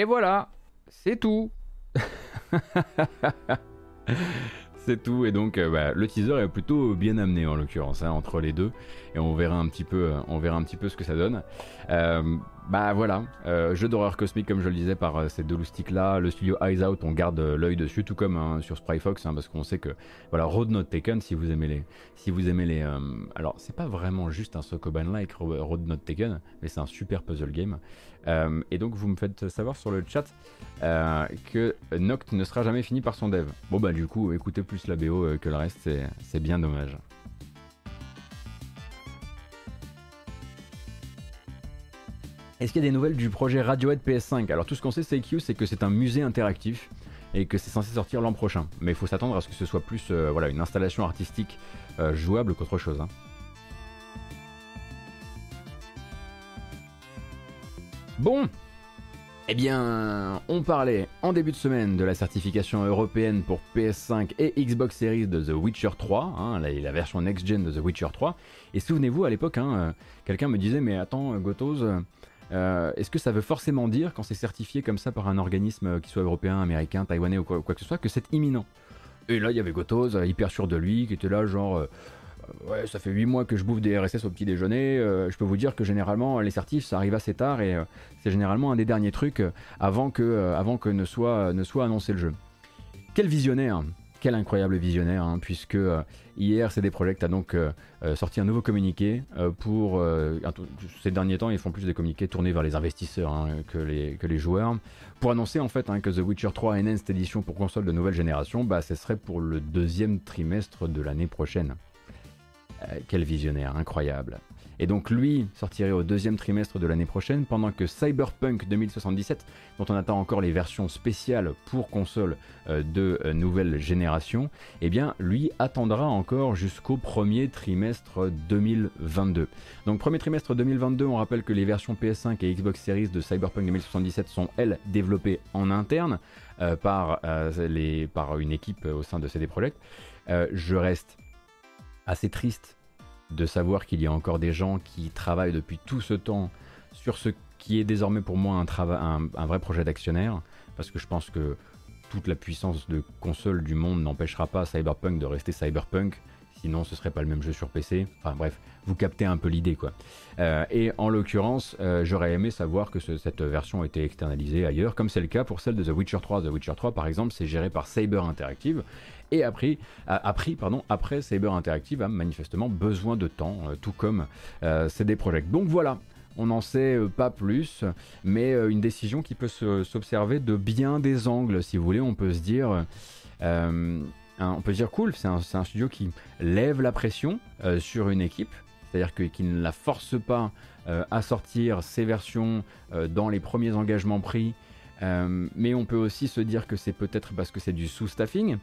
Et voilà, c'est tout. (laughs) c'est tout. Et donc, euh, bah, le teaser est plutôt bien amené en l'occurrence, hein, entre les deux. Et on verra un petit peu, peu ce que ça donne. Euh, bah voilà, euh, jeu d'horreur cosmique comme je le disais par ces deux loustiques là. Le studio Eyes Out, on garde l'œil dessus, tout comme hein, sur Spryfox, hein, parce qu'on sait que voilà, Road Not Taken, si vous aimez les, si vous aimez les, alors c'est pas vraiment juste un Sokoban like Road Not Taken, mais c'est un super puzzle game. Euh, et donc vous me faites savoir sur le chat euh, que Noct ne sera jamais fini par son dev. Bon bah du coup écoutez plus la BO euh, que le reste, c'est bien dommage. Est-ce qu'il y a des nouvelles du projet Radiohead PS5 Alors tout ce qu'on sait c'est c'est que c'est un musée interactif et que c'est censé sortir l'an prochain. Mais il faut s'attendre à ce que ce soit plus voilà, une installation artistique jouable qu'autre chose. Hein. Bon, Eh bien, on parlait en début de semaine de la certification européenne pour PS5 et Xbox Series de The Witcher 3, hein, la, la, version next-gen de The Witcher 3. Et souvenez-vous, à l'époque, hein, euh, quelqu'un me disait, mais attends, Gotos, euh, est-ce que ça veut forcément dire, quand c'est certifié comme ça par un organisme, euh, qui soit européen, américain, taïwanais ou quoi, que ce soit, que c'est imminent? Et là, il y avait Gotos, hyper sûr de lui, qui était là, genre ouais, ça fait 8 mois que je bouffe des RSS au petit déjeuner. Euh, je peux vous dire que généralement, les certifs, ça arrive assez tard et euh, c'est généralement un des derniers trucs euh, avant que, ne soit annoncé le jeu. Quel visionnaire quel incroyable visionnaire, hein, puisque hier CD Projekt a donc sorti un nouveau communiqué pour. ces derniers temps, ils font plus des communiqués tournés vers les investisseurs hein, que, les, joueurs. Pour annoncer en fait hein, que The Witcher 3 Enhanced Edition pour console de nouvelle génération, bah, ce serait pour le deuxième trimestre de l'année prochaine. Euh, quel visionnaire, incroyable. Et donc lui sortirait au deuxième trimestre de l'année prochaine, pendant que Cyberpunk 2077, dont on attend encore les versions spéciales pour console euh, de euh, nouvelle génération, eh bien lui attendra encore jusqu'au premier trimestre 2022. Donc premier trimestre 2022, on rappelle que les versions PS5 et Xbox Series de Cyberpunk 2077 sont elles développées en interne par, les, par une équipe au sein de CD Projekt. je reste assez triste de savoir qu'il y a encore des gens qui travaillent depuis tout ce temps sur ce qui est désormais pour moi un, un, vrai projet d'actionnaire, parce que je pense que toute la puissance de console du monde n'empêchera pas Cyberpunk de rester Cyberpunk, sinon ce serait pas le même jeu sur PC. Enfin bref, vous captez un peu l'idée quoi. Euh, et en l'occurrence, euh, j'aurais aimé savoir que cette version était externalisée ailleurs, comme c'est le cas pour celle de The Witcher 3. The Witcher 3 par exemple, c'est géré par Saber Interactive, et pardon, après Saber Interactive a manifestement besoin de temps, euh, tout comme euh, CD Projekt. Donc voilà, on n'en sait euh, pas plus, mais une décision qui peut s'observer de bien des angles, si vous voulez. On peut se dire, on peut dire cool, c'est un, studio qui lève la pression sur une équipe, c'est-à-dire qu'il ne la force pas à sortir ses versions dans les premiers engagements pris. mais on peut aussi se dire que c'est peut-être parce que c'est du sous-staffing,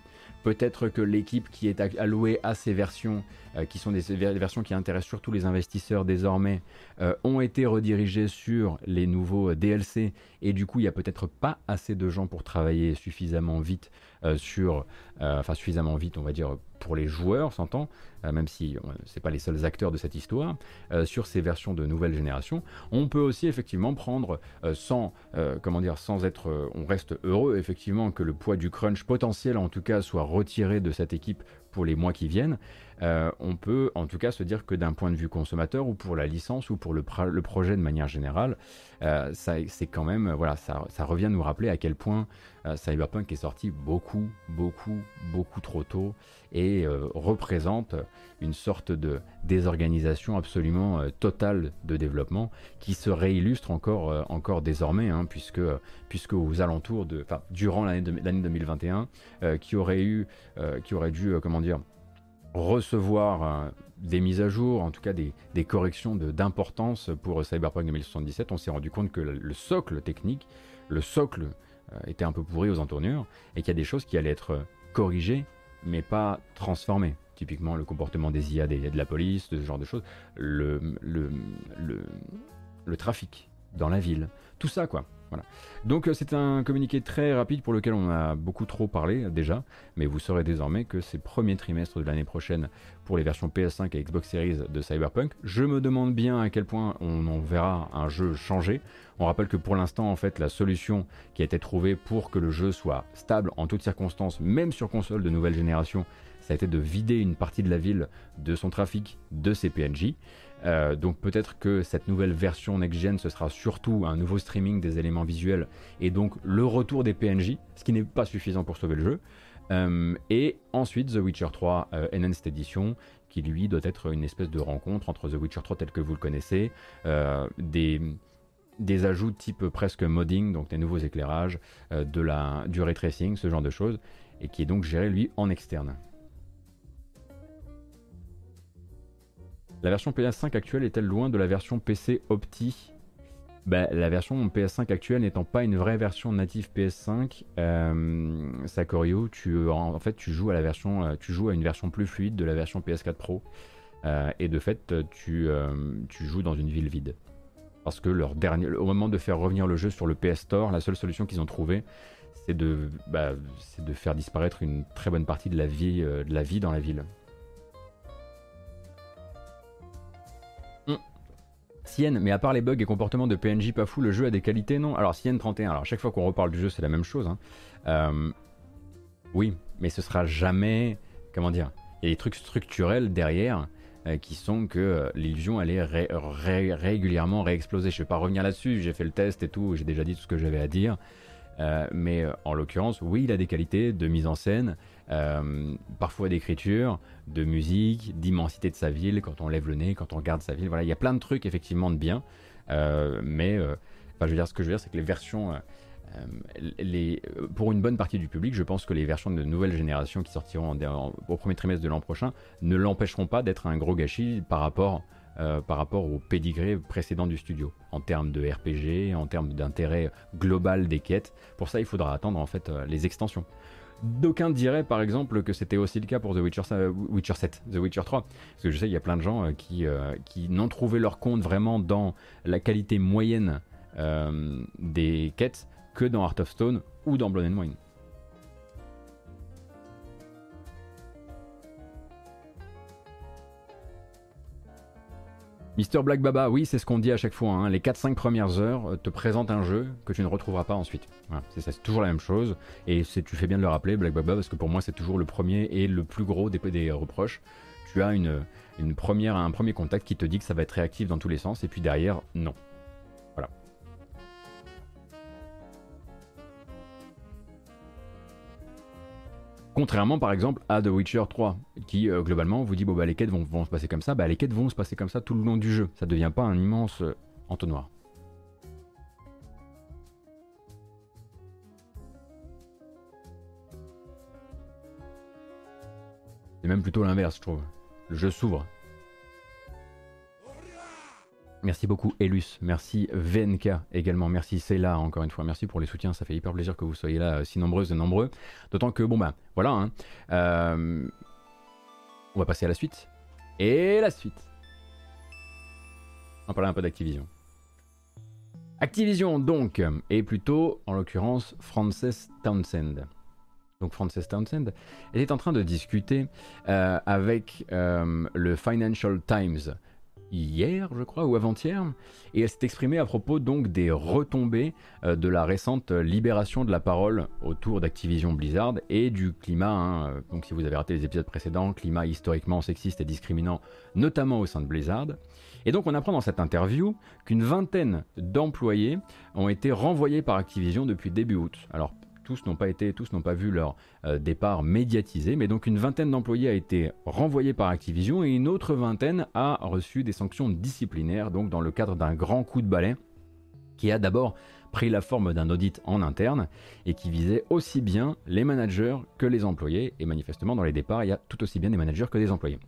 Peut-être que l'équipe qui est allouée à ces versions, euh, qui sont des, versions qui intéressent surtout les investisseurs désormais, euh, ont été redirigées sur les nouveaux euh, DLC et du coup il n'y a peut-être pas assez de gens pour travailler suffisamment vite sur, enfin suffisamment vite on va dire pour les joueurs, s'entend, même si c'est pas les seuls acteurs de cette histoire, sur ces versions de nouvelle génération. On peut aussi effectivement prendre sans, comment dire, sans être, on reste heureux effectivement que le poids du crunch potentiel en tout cas soit retiré de cette équipe pour les mois qui viennent, euh, on peut en tout cas se dire que d'un point de vue consommateur ou pour la licence ou pour le, le projet de manière générale, euh, ça, c'est quand même, voilà, ça, ça, revient nous rappeler à quel point euh, Cyberpunk est sorti beaucoup, beaucoup, beaucoup trop tôt et représente une sorte de désorganisation absolument totale de développement qui se réillustre encore, encore désormais, hein, puisque, puisque aux alentours de, durant l'année, l'année 2021, qui aurait eu, qui aurait dû, comment dire, recevoir euh, des mises à jour, en tout cas des, corrections d'importance pour Cyberpunk 2077, on s'est rendu compte que le, socle technique, le socle euh, était un peu pourri aux entournures et qu'il y a des choses qui allaient être corrigées mais pas transformées. Typiquement le comportement des IA, des, de la police, de ce genre de choses, le, le, le trafic dans la ville, tout ça quoi. Donc euh, c'est un communiqué très rapide pour lequel on a beaucoup trop parlé déjà, mais vous saurez désormais que c'est premier trimestre de l'année prochaine pour les versions PS5 et Xbox Series de Cyberpunk. Je me demande bien à quel point on en verra un jeu changer. On rappelle que pour l'instant en fait la solution qui a été trouvée pour que le jeu soit stable en toutes circonstances, même sur console de nouvelle génération, ça a été de vider une partie de la ville de son trafic de ses PNJ. Euh, donc peut-être que cette nouvelle version next-gen, ce sera surtout un nouveau streaming des éléments visuels et donc le retour des PNJ, ce qui n'est pas suffisant pour sauver le jeu. Euh, et ensuite The Witcher 3 euh, Enhanced Edition, qui lui doit être une espèce de rencontre entre The Witcher 3 tel que vous le connaissez, des, des ajouts type presque modding, donc des nouveaux éclairages, de la, du ray tracing, ce genre de choses, et qui est donc géré lui en externe. La version PS5 actuelle est-elle loin de la version PC Opti? Bah, la version PS5 actuelle n'étant pas une vraie version native PS5, euh, Sakorio, tu, en, fait, tu joues à la version, euh, tu joues à une version plus fluide de la version PS4 Pro, euh, et de fait, tu, tu joues dans une ville vide. Parce que leur dernier, au moment de faire revenir le jeu sur le PS Store, la seule solution qu'ils ont trouvée, c'est de, bah, c'est de faire disparaître une très bonne partie euh, de la vie dans la ville. Sienne, mais à part les bugs et comportements de PNJ pas fou, le jeu a des qualités, non? Alors Sienne 31, alors chaque fois qu'on reparle du jeu, c'est la même chose. hein. Euh, oui, mais ce sera jamais. Comment dire Il y a des trucs structurels derrière euh, qui sont que euh, l'illusion ré- régulièrement réexploser. Je vais pas revenir là-dessus, j'ai fait le test et tout, j'ai déjà dit tout ce que j'avais à dire. Mais en l'occurrence, oui, il a des qualités de mise en scène, euh, parfois d'écriture, de musique, d'immensité de sa ville, quand on lève le nez, quand on regarde sa ville. Voilà, il y a plein de trucs effectivement de bien. Euh, mais euh, je veux dire, ce que je veux dire, c'est que les versions. pour une bonne partie du public, je pense que les versions de nouvelle génération qui sortiront en- au premier trimestre de l'an prochain ne l'empêcheront pas d'être un gros gâchis par rapport, par rapport au pédigré précédent du studio, en termes de RPG, en termes d'intérêt global des quêtes. Pour ça, il faudra attendre en fait les extensions. D'aucuns diraient par exemple que c'était aussi le cas pour The Witcher, euh, Witcher 7, The Witcher 3. Parce que je sais qu'il y a plein de gens euh, qui, euh, qui n'ont trouvé leur compte vraiment dans la qualité moyenne euh, des quêtes que dans Heart of Stone ou dans Blood and Wine. Mister Black Baba, oui, c'est ce qu'on dit à chaque fois. hein. Les 4-5 premières heures euh, te présentent un jeu que tu ne retrouveras pas ensuite. Voilà, c'est toujours la même chose. Et tu fais bien de le rappeler, Black Baba, parce que pour moi, c'est toujours le premier et le plus gros des, reproches. Tu as un premier contact qui te dit que ça va être réactif dans tous les sens, et puis derrière, non. Contrairement par exemple à The Witcher 3, qui euh, globalement vous dit bon bah les quêtes vont, se passer comme ça, bah les quêtes vont se passer comme ça tout le long du jeu. Ça devient pas un immense euh, entonnoir. C'est même plutôt l'inverse, je trouve. Le jeu s'ouvre. Merci beaucoup Elus, merci VNK également, merci Céla encore une fois, merci pour les soutiens, ça fait hyper plaisir que vous soyez là euh, si nombreuses et nombreux. D'autant que bon bah voilà, hein, euh, on va passer à la suite. Et la suite. On parler un peu d'Activision. Activision donc, et plutôt en l'occurrence Frances Townsend. Donc Frances Townsend était en train de discuter euh, avec le Financial Times hier, je crois, ou avant-hier, et elle s'est exprimée à propos donc des retombées euh, de la récente libération de la parole autour d'Activision Blizzard et du climat. hein, euh, donc si vous avez raté les épisodes précédents, climat historiquement sexiste et discriminant, notamment au sein de Blizzard. Et donc on apprend dans cette interview qu'une vingtaine d'employés ont été renvoyés par Activision depuis début août. Alors tous n'ont pas été, tous n'ont pas vu leur euh, départ médiatisé, mais donc une vingtaine d'employés a été renvoyée par Activision et une autre vingtaine a reçu des sanctions disciplinaires, donc dans le cadre d'un grand coup de balai qui a d'abord pris la forme d'un audit en interne et qui visait aussi bien les managers que les employés. Et manifestement, dans les départs, il y a tout aussi bien des managers que des employés.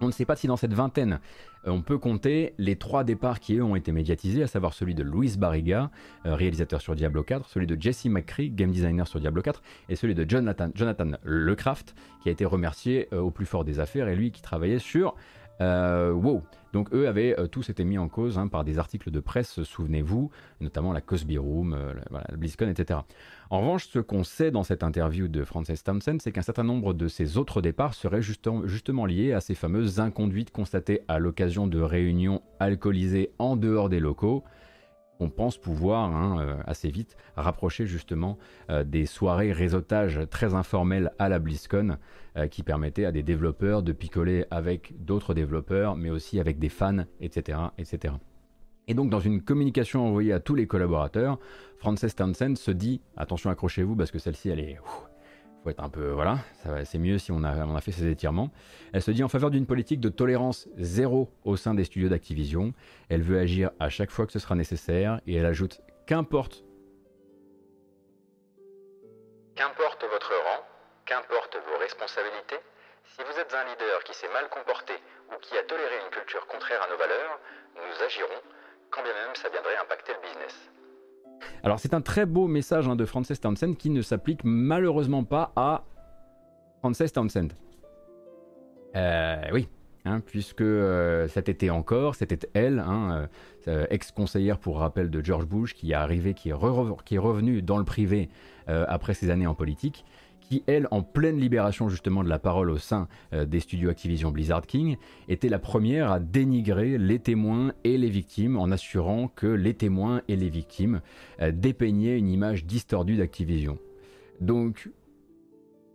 On ne sait pas si dans cette vingtaine, euh, on peut compter les trois départs qui eux ont été médiatisés, à savoir celui de Luis Barriga, euh, réalisateur sur Diablo 4, celui de Jesse McCree, game designer sur Diablo 4, et celui de Jonathan, Jonathan Lecraft, qui a été remercié euh, au plus fort des affaires, et lui qui travaillait sur euh, WoW. Donc eux avaient euh, tous été mis en cause hein, par des articles de presse, souvenez-vous, notamment la Cosby Room, euh, la, BlizzCon, etc. En revanche, ce qu'on sait dans cette interview de Frances Thompson, c'est qu'un certain nombre de ces autres départs seraient justement, justement liés à ces fameuses inconduites constatées à l'occasion de réunions alcoolisées en dehors des locaux. On pense pouvoir hein, euh, assez vite rapprocher justement euh, des soirées réseautage très informelles à la BlizzCon euh, qui permettaient à des développeurs de picoler avec d'autres développeurs, mais aussi avec des fans, etc., etc. Et donc dans une communication envoyée à tous les collaborateurs, Frances Townsend se dit, attention accrochez-vous parce que celle-ci elle est... c'est mieux si on a, on a fait ces étirements. Elle se dit en faveur d'une politique de tolérance zéro au sein des studios d'Activision. Elle veut agir à chaque fois que ce sera nécessaire et elle ajoute qu'importe
Qu'importe votre rang, qu'importe vos responsabilités, si vous êtes un leader qui s'est mal comporté ou qui a toléré une culture contraire à nos valeurs, nous agirons, quand bien même ça viendrait impacter le business.
Alors c'est un très beau message hein, de Frances Townsend qui ne s'applique malheureusement pas à Frances Townsend. Euh, oui, hein, puisque euh, cet été encore, c'était elle, hein, euh, ex-conseillère pour rappel de George Bush, qui est arrivée, qui est, qui est revenue dans le privé après ses années en politique, qui, elle, en pleine libération justement de la parole au sein des studios Activision Blizzard King, était la première à dénigrer les témoins et les victimes en assurant que les témoins et les victimes dépeignaient une image distordue d'Activision. Donc,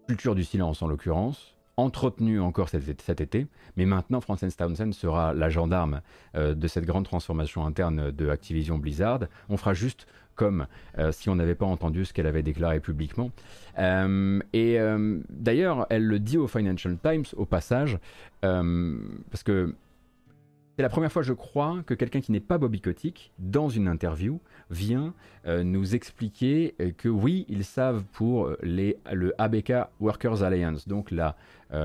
culture du silence en l'occurrence, entretenu encore cet, été, mais maintenant Frances Townsend sera la gendarme euh, de cette grande transformation interne de Activision Blizzard. On fera juste comme euh, si on n'avait pas entendu ce qu'elle avait déclaré publiquement. Euh, et d'ailleurs, elle le dit au Financial Times au passage, parce que c'est la première fois, je crois, que quelqu'un qui n'est pas Bobby Kotick, dans une interview, vient euh, nous expliquer euh, que oui, ils savent pour euh, les, le ABK Workers Alliance, donc la,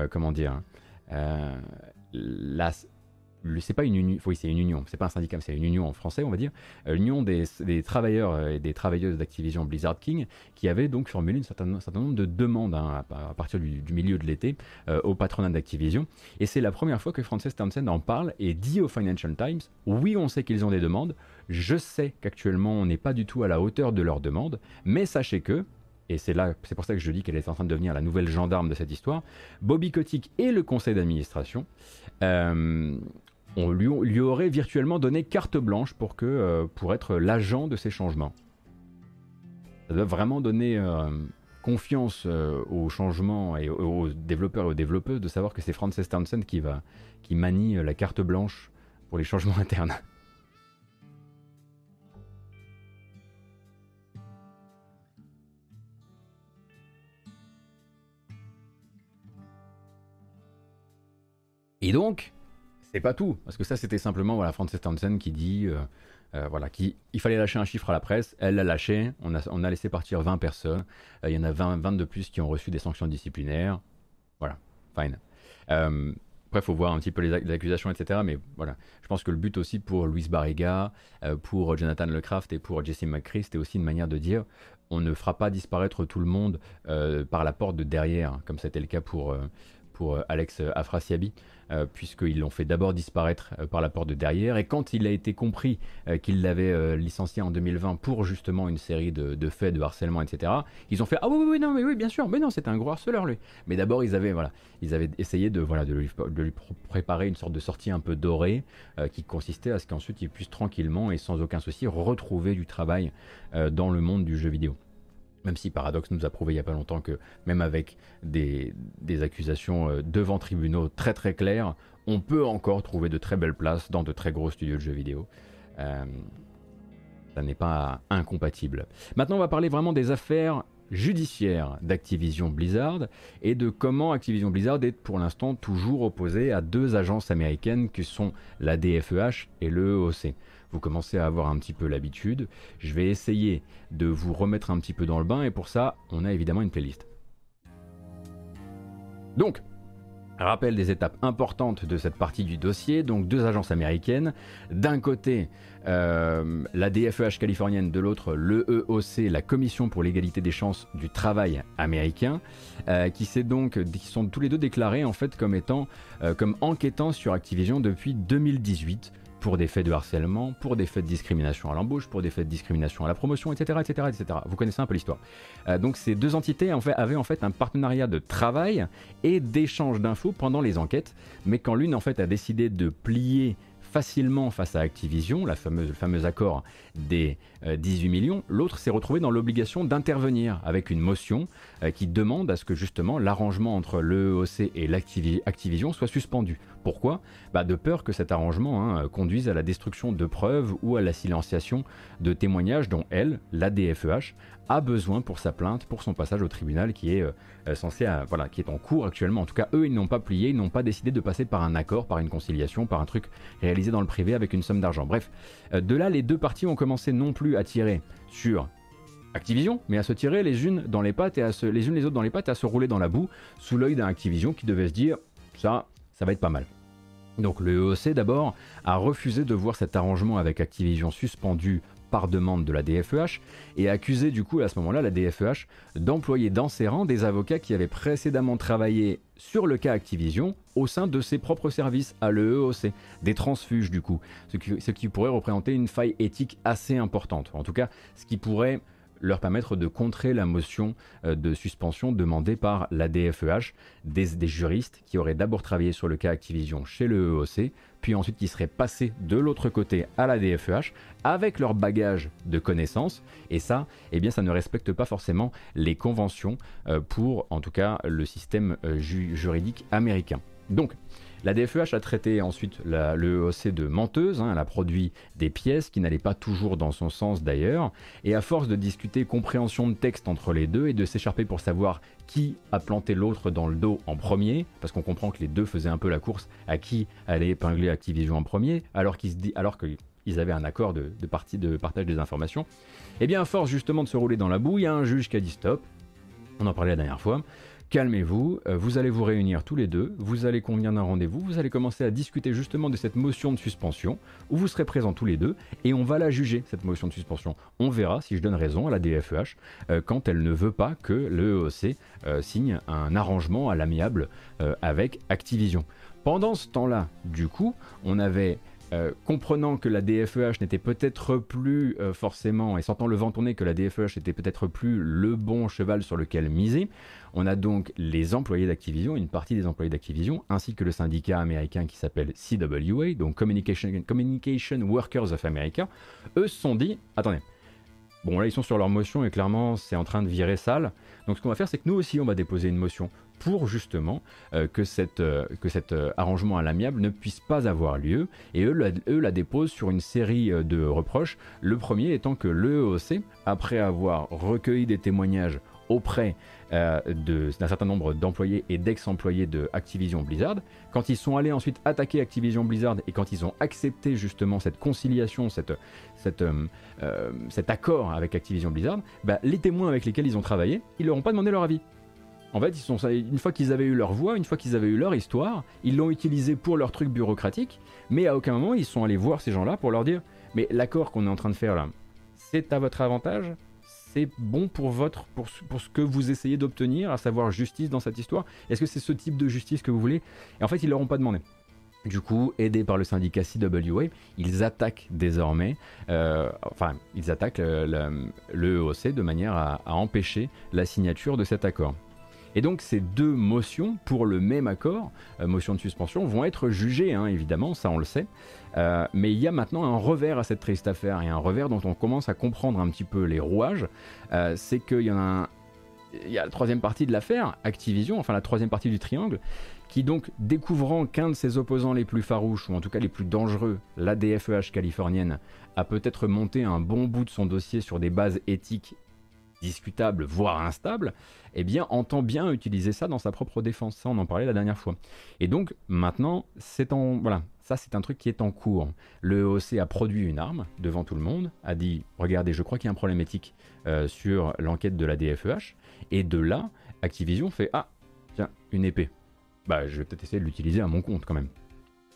comment dire, la, c'est pas une union, oui c'est une union, c'est pas un syndicat, c'est une union en français on va dire, euh, l'union des, travailleurs et des travailleuses d'Activision Blizzard King, qui avait donc formulé un certain, nombre de demandes hein, à, partir du, milieu de l'été euh, au patronat d'Activision, et c'est la première fois que Frances Townsend en parle et dit au Financial Times, oui on sait qu'ils ont des demandes, je sais qu'actuellement on n'est pas du tout à la hauteur de leurs demandes, mais sachez que, et c'est là, c'est pour ça que je dis qu'elle est en train de devenir la nouvelle gendarme de cette histoire, Bobby Kotick et le conseil d'administration euh, on lui, aurait virtuellement donné carte blanche euh, pour être l'agent de ces changements. Ça doit vraiment donner euh, confiance euh, aux changements et aux, développeurs et aux développeuses de savoir que c'est Frances Townsend qui, va, qui manie la carte blanche pour les changements (laughs) internes. Et donc, c'est pas tout, parce que ça c'était simplement voilà, Frances Townsend qui dit euh, euh, voilà, qu'il fallait lâcher un chiffre à la presse, elle l'a lâché, on a, on a laissé partir 20 personnes, euh, il y en a 20, 20 de plus qui ont reçu des sanctions disciplinaires, voilà, fine. après, il faut voir un petit peu les, accusations, etc. Mais voilà, je pense que le but aussi pour Louise Barriga, pour Jonathan Lecraft et pour Jesse McCree, c'était aussi une manière de dire on ne fera pas disparaître tout le monde par la porte de derrière, comme c'était le cas pour, pour Alex Afrasiabi. Euh, puisqu'ils l'ont fait d'abord disparaître euh, par la porte de derrière. Et quand il a été compris euh, qu'il l'avait licencié en 2020 pour justement une série de, faits de harcèlement, etc., ils ont fait Ah oui, oui, oui, non, mais oui, bien sûr, mais non, c'est un gros harceleur, lui. Mais d'abord, ils avaient, voilà, ils avaient essayé de, voilà, de, lui, préparer une sorte de sortie un peu dorée qui consistait à ce qu'ensuite il puisse tranquillement et sans aucun souci retrouver du travail dans le monde du jeu vidéo. Même si Paradox nous a prouvé il n'y a pas longtemps que même avec des, accusations euh, devant tribunaux très très clairs, on peut encore trouver de très belles places dans de très gros studios de jeux vidéo. Euh, ça n'est pas incompatible. Maintenant, on va parler vraiment des affaires judiciaires d'Activision Blizzard et de comment Activision Blizzard est pour l'instant toujours opposé à deux agences américaines qui sont la DFEH et le EOC vous commencez à avoir un petit peu l'habitude. Je vais essayer de vous remettre un petit peu dans le bain et pour ça, on a évidemment une playlist. Donc, rappel des étapes importantes de cette partie du dossier. Donc deux agences américaines. D'un côté, euh, la DFEH californienne, de l'autre, l'EEOC, la Commission pour l'égalité des chances du travail américain, euh, qui, sont tous les deux déclarés en fait comme étant, euh, comme enquêtant sur Activision depuis 2018 pour des faits de harcèlement, pour des faits de discrimination à l'embauche, pour des faits de discrimination à la promotion, etc. etc., etc. Vous connaissez un peu l'histoire. Euh, donc ces deux entités en fait, avaient en fait un partenariat de travail et d'échange d'infos pendant les enquêtes, mais quand l'une en fait a décidé de plier facilement face à Activision, la fameuse, le fameux accord des 18 euh, millions, l'autre s'est retrouvé dans l'obligation d'intervenir avec une motion euh, qui demande à ce que justement l'arrangement entre l'EOC et l'Activision soit suspendu. Pourquoi bah De peur que cet arrangement hein, conduise à la destruction de preuves ou à la silenciation de témoignages dont elle, la DFEH, a besoin pour sa plainte, pour son passage au tribunal qui est euh, censé, voilà, en cours actuellement. En tout cas, eux, ils n'ont pas plié, ils n'ont pas décidé de passer par un accord, par une conciliation, par un truc réalisé dans le privé avec une somme d'argent. Bref, euh, de là, les deux parties ont commencé non plus à tirer sur Activision, mais à se tirer les unes dans les pattes et à se, les unes les autres dans les pattes et à se rouler dans la boue sous l'œil d'un Activision qui devait se dire ça, ça va être pas mal. Donc le EOC d'abord a refusé de voir cet arrangement avec Activision suspendu par demande de la DFEH et accusé du coup à ce moment-là la DFEH d'employer dans ses rangs des avocats qui avaient précédemment travaillé sur le cas Activision au sein de ses propres services à l'EEOC, des transfuges du coup, ce qui pourrait représenter une faille éthique assez importante, en tout cas ce qui pourrait leur permettre de contrer la motion euh, de suspension demandée par la DFEH, des, juristes qui auraient d'abord travaillé sur le cas Activision chez le EOC, puis ensuite qui seraient passés de l'autre côté à la DFEH avec leur bagage de connaissances, et ça, eh bien, ça ne respecte pas forcément les conventions euh, pour, en tout cas, le système euh, ju- juridique américain. Donc, la DFEH a traité ensuite le EOC de menteuse, hein, elle a produit des pièces qui n'allaient pas toujours dans son sens d'ailleurs, et à force de discuter compréhension de texte entre les deux et de s'écharper pour savoir qui a planté l'autre dans le dos en premier, parce qu'on comprend que les deux faisaient un peu la course à qui allait épingler Activision en premier, alors qu'ils avaient un accord de, partie de partage des informations. Et bien à force justement de se rouler dans la boue, il y a un juge qui a dit stop. On en parlait la dernière fois. Calmez-vous, euh, vous allez vous réunir tous les deux, vous allez convenir d'un rendez-vous, vous allez commencer à discuter justement de cette motion de suspension, où vous serez présents tous les deux, et on va la juger, cette motion de suspension. On verra si je donne raison à la DFEH euh, quand elle ne veut pas que le EOC euh, signe un arrangement à l'amiable avec Activision. Pendant ce temps-là, du coup, on avait comprenant que la DFEH n'était peut-être plus forcément, et sentant le vent tourner que la DFEH était peut-être plus le bon cheval sur lequel miser, on a donc les employés d'Activision, une partie des employés d'Activision, ainsi que le syndicat américain qui s'appelle CWA, donc Communication, Workers of America, eux se sont dit, attendez, bon là ils sont sur leur motion et clairement c'est en train de virer sale, donc ce qu'on va faire c'est que nous aussi on va déposer une motion pour justement euh, euh, que cet euh, arrangement à l'amiable ne puisse pas avoir lieu. Et eux la, eux la déposent sur une série de reproches. Le premier étant que l'EOC, après avoir recueilli des témoignages auprès euh, d'un certain nombre d'employés et d'ex-employés de Activision Blizzard, quand ils sont allés ensuite attaquer Activision Blizzard et quand ils ont accepté justement cette conciliation, cette, euh, euh, cet accord avec Activision Blizzard, bah, les témoins avec lesquels ils ont travaillé, ils leur ont pas demandé leur avis. En fait, ils sont, une fois qu'ils avaient eu leur voix, une fois qu'ils avaient eu leur histoire, ils l'ont utilisé pour leur truc bureaucratique, mais à aucun moment ils sont allés voir ces gens-là pour leur dire Mais l'accord qu'on est en train de faire là, c'est à votre avantage? Bon pour, votre, pour, ce- pour ce que vous essayez d'obtenir, à savoir justice dans cette histoire? Est-ce que c'est ce type de justice que vous voulez? Et en fait, ils leur ont pas demandé. Du coup, aidés par le syndicat CWA, ils attaquent désormais, euh, enfin, ils attaquent le, le- EOC de manière à empêcher la signature de cet accord. Et donc ces deux motions pour le même accord, euh, motion de suspension, vont être jugées, hein, évidemment, ça on le sait. Euh, mais il y a maintenant un revers à cette triste affaire, et un revers dont on commence à comprendre un petit peu les rouages, euh, c'est qu'il y en a y a la troisième partie de l'affaire, Activision, enfin la troisième partie du triangle, qui donc, découvrant qu'un de ses opposants les plus farouches, ou en tout cas les plus dangereux, la DFEH californienne, a peut-être monté un bon bout de son dossier sur des bases éthiques discutables, voire instables, eh bien, entend bien utiliser ça dans sa propre défense. Ça, on en parlait la dernière fois. Et donc, maintenant, c'est en. Voilà, ça, c'est un truc qui est en cours. Le EOC a produit une arme devant tout le monde, a dit Regardez, je crois qu'il y a un problème éthique euh, sur l'enquête de la DFEH. Et de là, Activision fait Ah, tiens, une épée. Bah, je vais peut-être essayer de l'utiliser à mon compte quand même.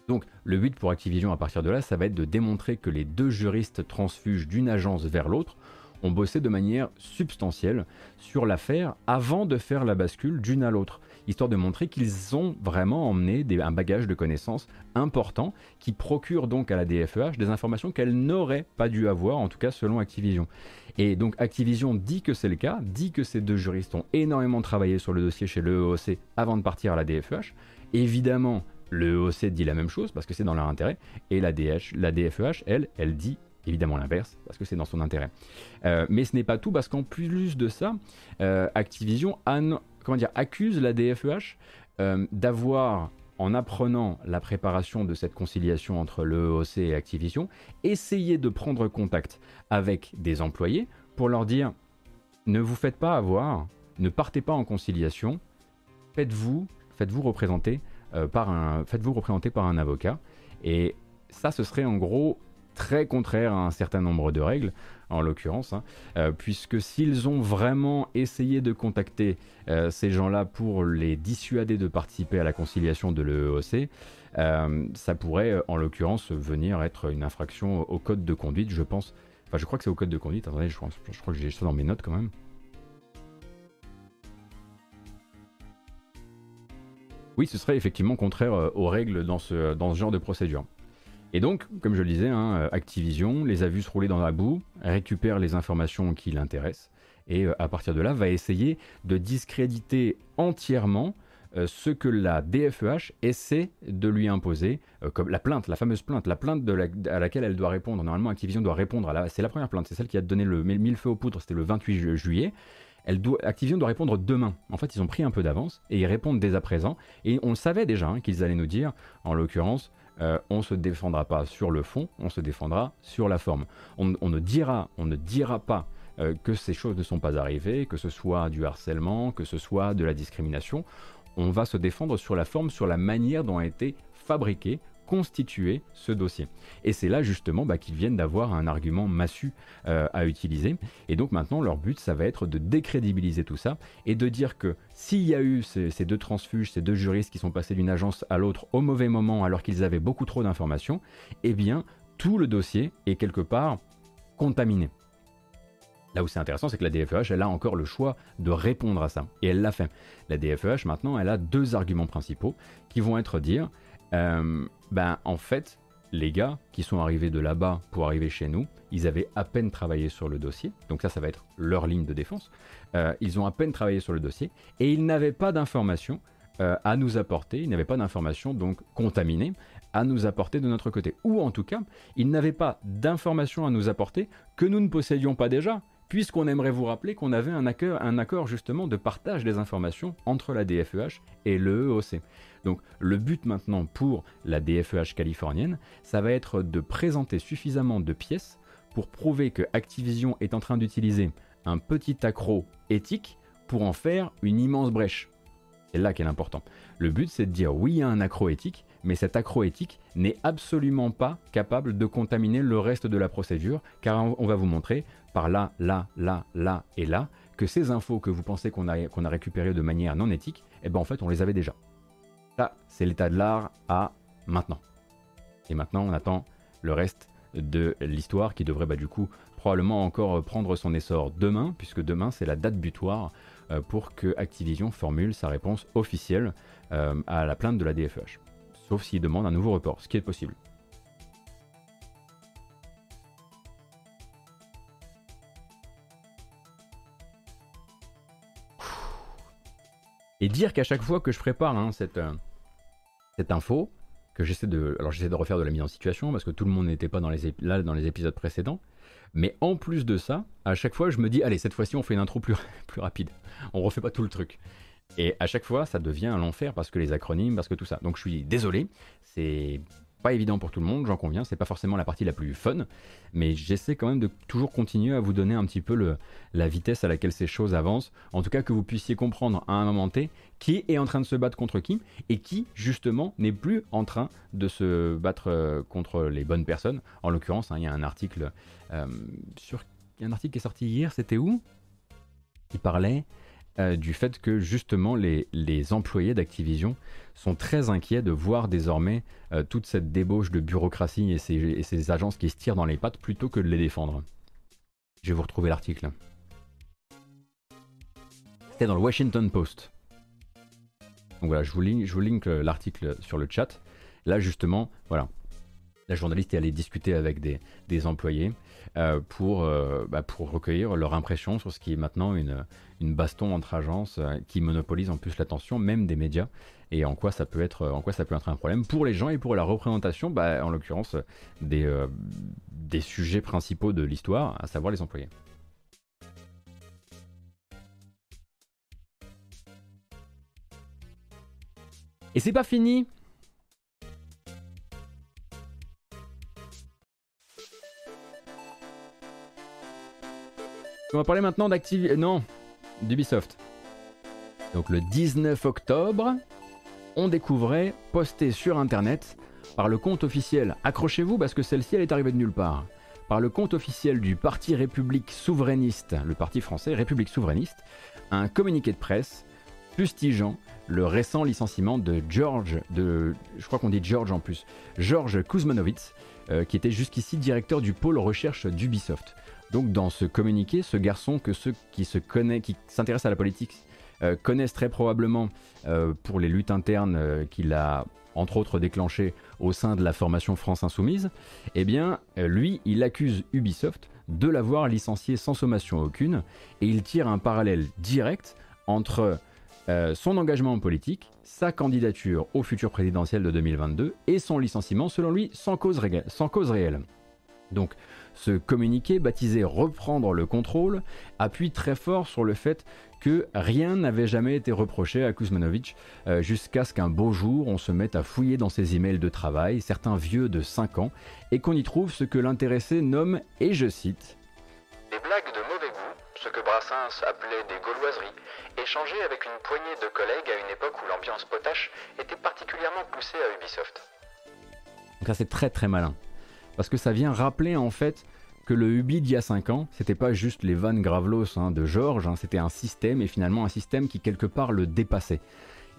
Donc, le but pour Activision à partir de là, ça va être de démontrer que les deux juristes transfuges d'une agence vers l'autre ont bossé de manière substantielle sur l'affaire avant de faire la bascule d'une à l'autre, histoire de montrer qu'ils ont vraiment emmené un bagage de connaissances important qui procure donc à la DFEH des informations qu'elle n'aurait pas dû avoir, en tout cas selon Activision. Et donc Activision dit que c'est le cas, dit que ces deux juristes ont énormément travaillé sur le dossier chez le EOC avant de partir à la DFEH. Évidemment, le EOC dit la même chose parce que c'est dans leur intérêt, et la, DFEH, elle, elle dit évidemment l'inverse parce que c'est dans son intérêt. Euh, mais ce n'est pas tout parce qu'en plus de ça, euh, Activision accuse la DFEH euh, d'avoir, en apprenant la préparation de cette conciliation entre le EOC et Activision, essayé de prendre contact avec des employés pour leur dire ne vous faites pas avoir, ne partez pas en conciliation, faites-vous faites-vous représenter par un faites-vous représenter par un avocat et ça ce serait en gros très contraire à un certain nombre de règles en l'occurrence hein, euh, puisque s'ils ont vraiment essayé de contacter euh, ces gens-là pour les dissuader de participer à la conciliation de l'EEOC euh, ça pourrait en l'occurrence venir être une infraction au code de conduite je pense Enfin, je crois que c'est au code de conduite. Attendez, je crois, que j'ai ça dans mes notes quand même. Oui, ce serait effectivement contraire aux règles dans ce genre de procédure. Et donc, comme je le disais, hein, euh, Activision les a vus se rouler dans la boue, récupère les informations qui l'intéressent, et euh, à partir de là, va essayer de discréditer entièrement ce que la DFEH essaie de lui imposer, comme la plainte, la fameuse plainte, la plainte à laquelle elle doit répondre. Normalement, Activision doit répondre à la, c'est la première plainte, c'est celle qui a donné le mille feu aux poudres, c'était le 28 juillet. Activision doit répondre demain. En fait, ils ont pris un peu d'avance et ils répondent dès à présent. Et on le savait déjà hein, qu'ils allaient nous dire, en l'occurrence, euh, on se défendra pas sur le fond, on se défendra sur la forme. On, ne, dira, on ne dira pas euh, que ces choses ne sont pas arrivées, que ce soit du harcèlement, que ce soit de la discrimination. On va se défendre sur la forme, sur la manière dont a été fabriqué constituer ce dossier. Et c'est là justement bah, qu'ils viennent d'avoir un argument massu euh, à utiliser. Et donc maintenant, leur but, ça va être de décrédibiliser tout ça et de dire que s'il y a eu ces, deux transfuges, ces deux juristes qui sont passés d'une agence à l'autre au mauvais moment alors qu'ils avaient beaucoup trop d'informations, eh bien, tout le dossier est quelque part contaminé. Là où c'est intéressant, c'est que la DFEH, elle a encore le choix de répondre à ça. Et elle l'a fait. La DFEH, maintenant, elle a deux arguments principaux qui vont être dire, euh, ben en fait, les gars qui sont arrivés de là-bas pour arriver chez nous, ils avaient à peine travaillé sur le dossier, donc ça, ça va être leur ligne de défense. Euh, ils ont à peine travaillé sur le dossier et ils n'avaient pas d'informations euh, à nous apporter, ils n'avaient pas d'informations donc contaminées à nous apporter de notre côté. Ou en tout cas, ils n'avaient pas d'informations à nous apporter que nous ne possédions pas déjà, puisqu'on aimerait vous rappeler qu'on avait un accord, un accord justement de partage des informations entre la DFEH et le EOC. Donc le but maintenant pour la DFEH californienne, ça va être de présenter suffisamment de pièces pour prouver que Activision est en train d'utiliser un petit accro éthique pour en faire une immense brèche. C'est là qu'est l'important. Le but c'est de dire oui a un accro éthique, mais cet accro éthique n'est absolument pas capable de contaminer le reste de la procédure, car on va vous montrer par là, là, là, là et là que ces infos que vous pensez qu'on a, qu'on a récupérées de manière non éthique, eh ben en fait on les avait déjà. Ça, c'est l'état de l'art à maintenant. Et maintenant, on attend le reste de l'histoire qui devrait bah, du coup probablement encore prendre son essor demain, puisque demain c'est la date butoir euh, pour que Activision formule sa réponse officielle euh, à la plainte de la DFEH. Sauf s'il demande un nouveau report, ce qui est possible. Et dire qu'à chaque fois que je prépare hein, cette, euh, cette info, que j'essaie de. Alors j'essaie de refaire de la mise en situation parce que tout le monde n'était pas dans les, là dans les épisodes précédents. Mais en plus de ça, à chaque fois je me dis, allez, cette fois-ci on fait une intro plus, (laughs) plus rapide. On refait pas tout le truc. Et à chaque fois ça devient un enfer parce que les acronymes, parce que tout ça. Donc je suis désolé, c'est pas évident pour tout le monde, j'en conviens, c'est pas forcément la partie la plus fun, mais j'essaie quand même de toujours continuer à vous donner un petit peu la vitesse à laquelle ces choses avancent, en tout cas que vous puissiez comprendre à un moment T qui est en train de se battre contre qui, et qui justement n'est plus en train de se battre euh, contre les bonnes personnes. En l'occurrence, hein, il y a un article euh, sur... Un article qui est sorti hier, c'était où? Il parlait euh, du fait que justement les, employés d'Activision sont très inquiets de voir désormais euh, toute cette débauche de bureaucratie et ces, agences qui se tirent dans les pattes plutôt que de les défendre. Je vais vous retrouver l'article. C'était dans le Washington Post. Donc voilà, je vous link, je vous link euh, l'article sur le chat. Là justement, voilà, la journaliste est allée discuter avec des, employés pour, bah, pour recueillir leur impression sur ce qui est maintenant une, baston entre agences euh, qui monopolise en plus l'attention même des médias et en quoi ça peut être en quoi ça peut être un problème pour les gens et pour la représentation bah, en l'occurrence euh, des sujets principaux de l'histoire à savoir les employés. Et c'est pas fini on va parler maintenant d'activité non d'Ubisoft. Donc le 19 octobre, on découvrait, posté sur Internet, par le compte officiel, accrochez-vous parce que celle-ci elle est arrivée de nulle part, par le compte officiel du Parti République Souverainiste, le parti français République Souverainiste, un communiqué de presse fustigeant le récent licenciement de George, de, je crois qu'on dit George en plus, George Kuzmanovitz, euh, qui était jusqu'ici directeur du pôle recherche d'Ubisoft. Donc dans ce communiqué, ce garçon que ceux qui se connaissent, qui s'intéressent à la politique euh, connaissent très probablement euh, pour les luttes internes euh, qu'il a entre autres déclenchées au sein de la formation France Insoumise, eh bien lui, il accuse Ubisoft de l'avoir licencié sans sommation aucune et il tire un parallèle direct entre son engagement en politique, sa candidature au futur présidentiel de 2022 et son licenciement, selon lui, sans cause, sans cause réelle. Donc, ce communiqué baptisé Reprendre le contrôle appuie très fort sur le fait que rien n'avait jamais été reproché à Kuzmanovic euh, jusqu'à ce qu'un beau jour on se mette à fouiller dans ses emails de travail, certains vieux de 5 ans, et qu'on y trouve ce que l'intéressé nomme, et je cite,
Des blagues de mauvais goût, ce que Brassens appelait des gauloiseries, échangées avec une poignée de collègues à une époque où l'ambiance potache était particulièrement poussée à Ubisoft.
Donc ça c'est très très malin. Parce que ça vient rappeler en fait que le Ubi d'il y a 5 ans, c'était pas juste les vannes gravelos hein, de Georges, hein, c'était un système et finalement un système qui quelque part le dépassait.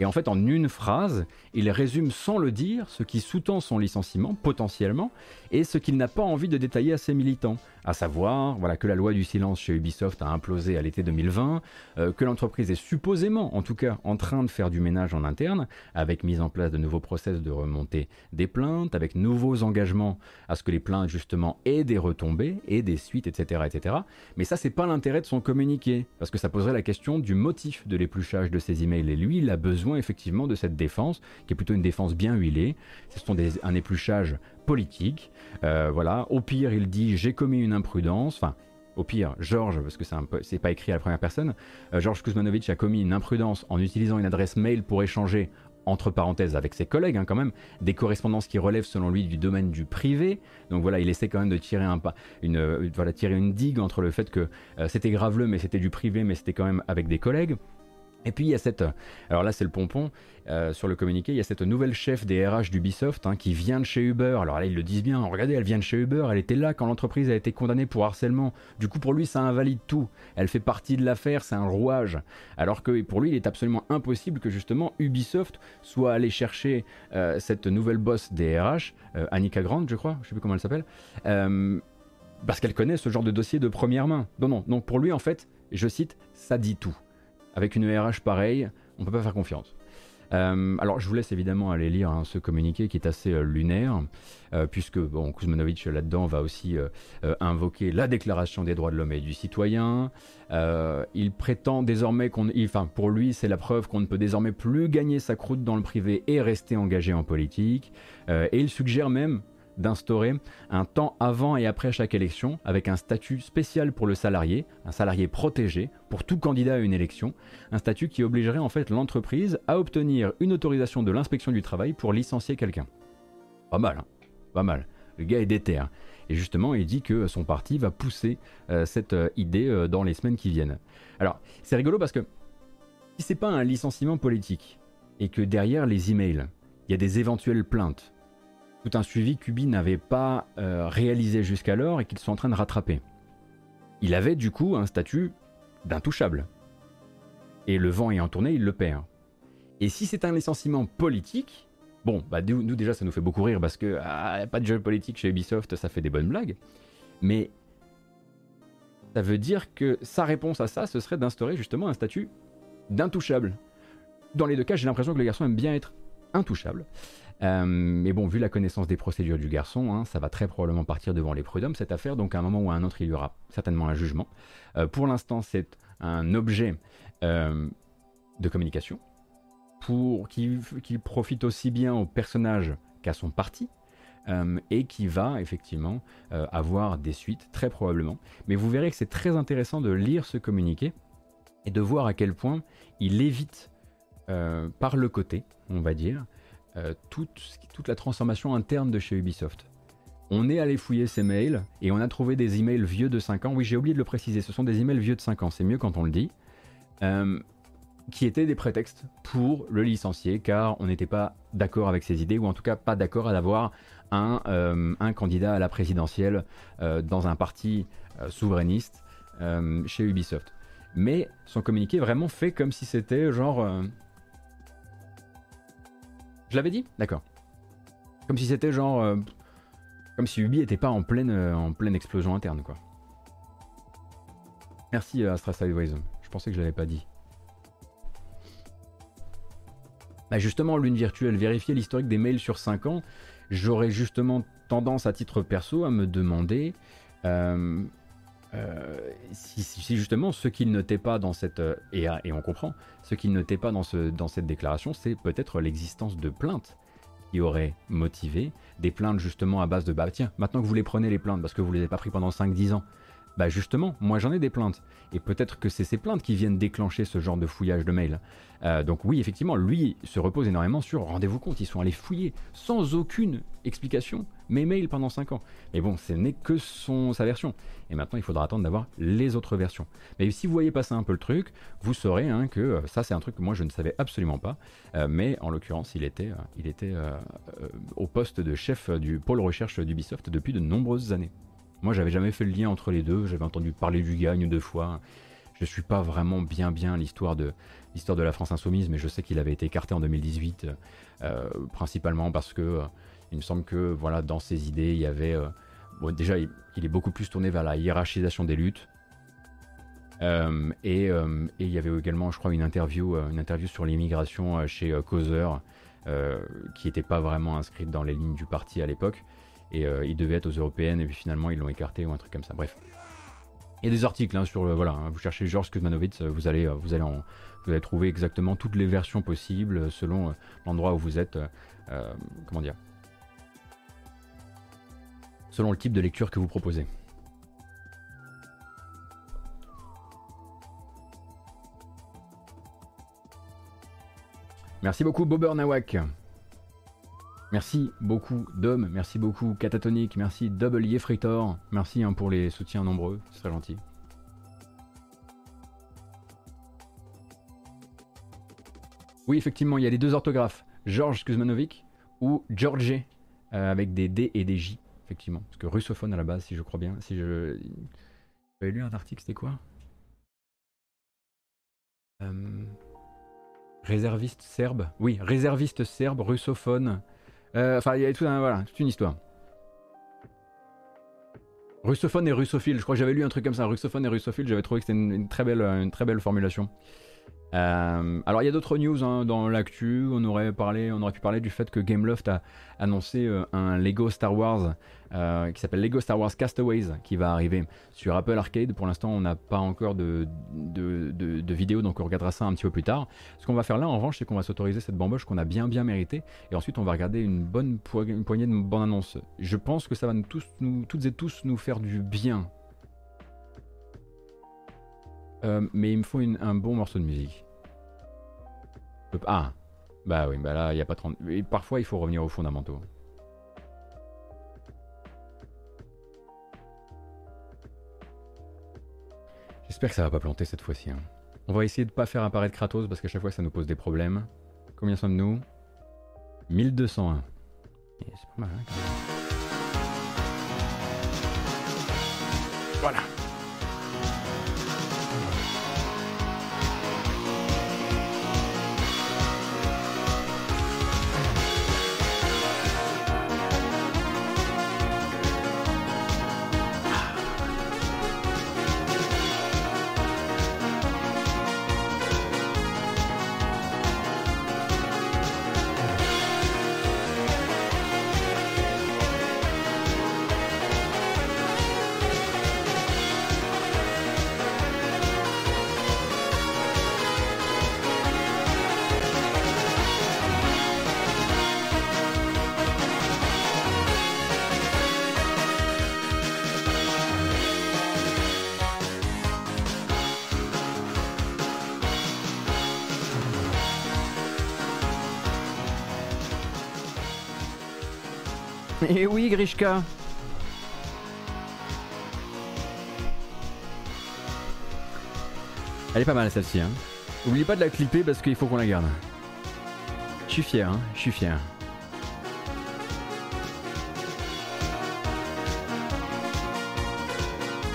Et en fait en une phrase, il résume sans le dire ce qui sous-tend son licenciement potentiellement et ce qu'il n'a pas envie de détailler à ses militants. À savoir voilà, que la loi du silence chez Ubisoft a implosé à l'été 2020, euh, que l'entreprise est supposément, en tout cas, en train de faire du ménage en interne, avec mise en place de nouveaux process de remontée des plaintes, avec nouveaux engagements à ce que les plaintes justement aient des retombées et des suites, etc. etc. Mais ça, c'est pas l'intérêt de son communiqué, parce que ça poserait la question du motif de l'épluchage de ces emails. Et lui, il a besoin effectivement de cette défense, qui est plutôt une défense bien huilée. Ce sont des, un épluchage politique. Euh, voilà. Au pire, il dit j'ai commis une imprudence. Enfin, au pire, Georges, parce que c'est pas écrit à la première personne, euh, Georges Kuzmanovic a commis une imprudence en utilisant une adresse mail pour échanger entre parenthèses avec ses collègues hein, quand même, des correspondances qui relèvent selon lui du domaine du privé. Donc voilà, il essaie quand même de tirer un une, euh, voilà, tirer une digue entre le fait que euh, c'était graveleux mais c'était du privé mais c'était quand même avec des collègues. Et puis il y a cette, alors là c'est le pompon, euh, sur le communiqué, il y a cette nouvelle chef des RH d'Ubisoft hein, qui vient de chez Uber. Alors là ils le disent bien, regardez, elle vient de chez Uber, elle était là quand l'entreprise a été condamnée pour harcèlement. Du coup pour lui ça invalide tout. Elle fait partie de l'affaire, c'est un rouage. Alors que pour lui il est absolument impossible que justement Ubisoft soit allé chercher euh, cette nouvelle boss des RH, euh, Annika Grant je crois, je sais plus comment elle s'appelle, parce qu'elle connaît ce genre de dossier de première main. Non, non, donc pour lui en fait, je cite, ça dit tout. Avec une RH pareille, on peut pas faire confiance. Euh, alors je vous laisse évidemment aller lire hein, ce communiqué qui est assez euh, lunaire, euh, puisque bon, là-dedans va aussi invoquer la Déclaration des droits de l'homme et du citoyen. Il prétend désormais qu'on, enfin pour lui c'est la preuve qu'on ne peut désormais plus gagner sa croûte dans le privé et rester engagé en politique. Et il suggère même d'instaurer un temps avant et après chaque élection avec un statut spécial pour le salarié, un salarié protégé pour tout candidat à une élection, un statut qui obligerait en fait l'entreprise à obtenir une autorisation de l'inspection du travail pour licencier quelqu'un. Pas mal, hein pas mal. Le gars est déter. Et justement, il dit que son parti va pousser euh, cette euh, idée euh, dans les semaines qui viennent. Alors, c'est rigolo parce que si c'est pas un licenciement politique et que derrière les emails, il y a des éventuelles plaintes, tout un suivi qu'Ubi n'avait pas euh, réalisé jusqu'alors et qu'ils sont en train de rattraper. Il avait du coup un statut d'intouchable. Et le vent ayant tourné, il le perd. Et si c'est un licenciement politique, bon, bah nous, déjà ça nous fait beaucoup rire parce que ah, pas de jeu politique chez Ubisoft, ça fait des bonnes blagues. Mais ça veut dire que sa réponse à ça, ce serait d'instaurer justement un statut d'intouchable. Dans les deux cas, j'ai l'impression que le garçon aime bien être intouchable. Euh, mais bon, vu la connaissance des procédures du garçon, hein, ça va très probablement partir devant les prud'hommes cette affaire, donc à un moment ou à un autre, il y aura certainement un jugement. Euh, pour l'instant, c'est un objet euh, de communication pour qui, profite aussi bien au personnage qu'à son parti. Et qui va effectivement avoir des suites, très probablement. Mais vous verrez que c'est très intéressant de lire ce communiqué et de voir à quel point il évite par le côté, on va dire, euh, toute, la transformation interne de chez Ubisoft. On est allé fouiller ses mails et on a trouvé des emails vieux de 5 ans. Oui, j'ai oublié de le préciser, ce sont des emails vieux de 5 ans, c'est mieux quand on le dit. Euh, qui étaient des prétextes pour le licencier car on n'était pas d'accord avec ses idées ou en tout cas pas d'accord à avoir un, euh, un, candidat à la présidentielle dans un parti souverainiste chez Ubisoft. Mais son communiqué vraiment fait comme si c'était genre... Je l'avais dit D'accord. Comme si c'était genre... euh, Comme si Ubi était pas en pleine, euh, en pleine explosion interne, quoi. Merci euh, Astra Sideways. Je pensais que je l'avais pas dit. Bah justement, lune virtuelle, vérifier l'historique des mails sur 5 ans, j'aurais justement tendance à titre perso à me demander si, si- justement ce qu'il notait pas dans cette euh, et, on comprend ce qu'il notait pas dans cette déclaration, c'est peut-être l'existence de plaintes qui auraient motivé des plaintes justement à base de bah tiens maintenant que vous les prenez les plaintes parce que vous les avez pas pris pendant 5-10 ans bah justement, moi j'en ai des plaintes. Et peut-être que c'est ces plaintes qui viennent déclencher ce genre de fouillage de mails. Euh, donc oui, effectivement, lui se repose énormément sur, rendez-vous compte, ils sont allés fouiller sans aucune explication mes mails pendant 5 ans. Mais bon, ce n'est que son, sa version. Et maintenant, il faudra attendre d'avoir les autres versions. Mais si vous voyez passer un peu le truc, vous saurez hein, que euh, ça c'est un truc que moi je ne savais absolument pas. Euh, mais en l'occurrence, il était, au poste de chef du pôle recherche d'Ubisoft depuis de nombreuses années. Moi, j'avais jamais fait le lien entre les deux. J'avais entendu parler du gagne deux fois. Je suis pas vraiment bien bien l'histoire de l'histoire de la France insoumise, mais je sais qu'il avait été écarté en 2018, euh, principalement parce que euh, il me semble que voilà, dans ses idées, il y avait euh, déjà, il, est beaucoup plus tourné vers la hiérarchisation des luttes. Et, il y avait également, je crois, une interview, une interview sur l'immigration chez Causeur, qui n'était pas vraiment inscrite dans les lignes du parti à l'époque. Et euh, il devait être aux européennes, et puis finalement ils l'ont écarté ou un truc comme ça. Bref. Il y a des articles hein, sur le. Voilà, hein, vous cherchez Georges Kuzmanovic, euh, vous allez, euh, vous, allez vous allez trouver exactement toutes les versions possibles euh, selon euh, l'endroit où vous êtes. euh, euh, comment dire Selon le type de lecture que vous proposez. Merci beaucoup Bober Nawak. Merci beaucoup Dom, merci beaucoup Catatonic, merci Double Yefritor, merci hein, pour les soutiens nombreux, c'est très gentil. Oui, effectivement, il y a les deux orthographes, Georges Kuzmanovic ou George euh, avec des D et des J, effectivement. Parce que russophone à la base, si je crois bien. Si je. J'avais lu un article, c'était quoi? Euh, Réserviste serbe Oui, réserviste serbe, russophone. Euh, Enfin, il y a tout un, voilà, toute une histoire. Russophone et russophile, je crois que j'avais lu un truc comme ça, russophone et russophile, j'avais trouvé que c'était une, très belle, une très belle formulation. Euh, alors il y a d'autres news hein, dans l'actu, on aurait, parlé, on aurait pu parler du fait que Gameloft a annoncé euh, un Lego Star Wars euh, qui s'appelle Lego Star Wars Castaways qui va arriver sur Apple Arcade. Pour l'instant on n'a pas encore de, vidéo donc on regardera ça un petit peu plus tard. Ce qu'on va faire là en revanche c'est qu'on va s'autoriser cette bamboche qu'on a bien bien mérité et ensuite on va regarder une bonne une poignée de bandes annonces. Je pense que ça va nous tous, nous, toutes et tous nous faire du bien. Euh, mais il me faut une- un bon morceau de musique. Ah, bah oui, bah là, il n'y a pas 30... et parfois, il faut revenir aux fondamentaux. J'espère que ça va pas planter cette fois-ci. hein. On va essayer de pas faire apparaître Kratos parce qu'à chaque fois, ça nous pose des problèmes. Combien sommes-nous? 1201. Et C'est pas mal, hein, quand même. Voilà. (laughs) Et oui, Grishka Elle est pas mal celle-ci. Hein. Oublie pas de la clipper parce qu'il faut qu'on la garde. Je suis fier, hein, je suis fier.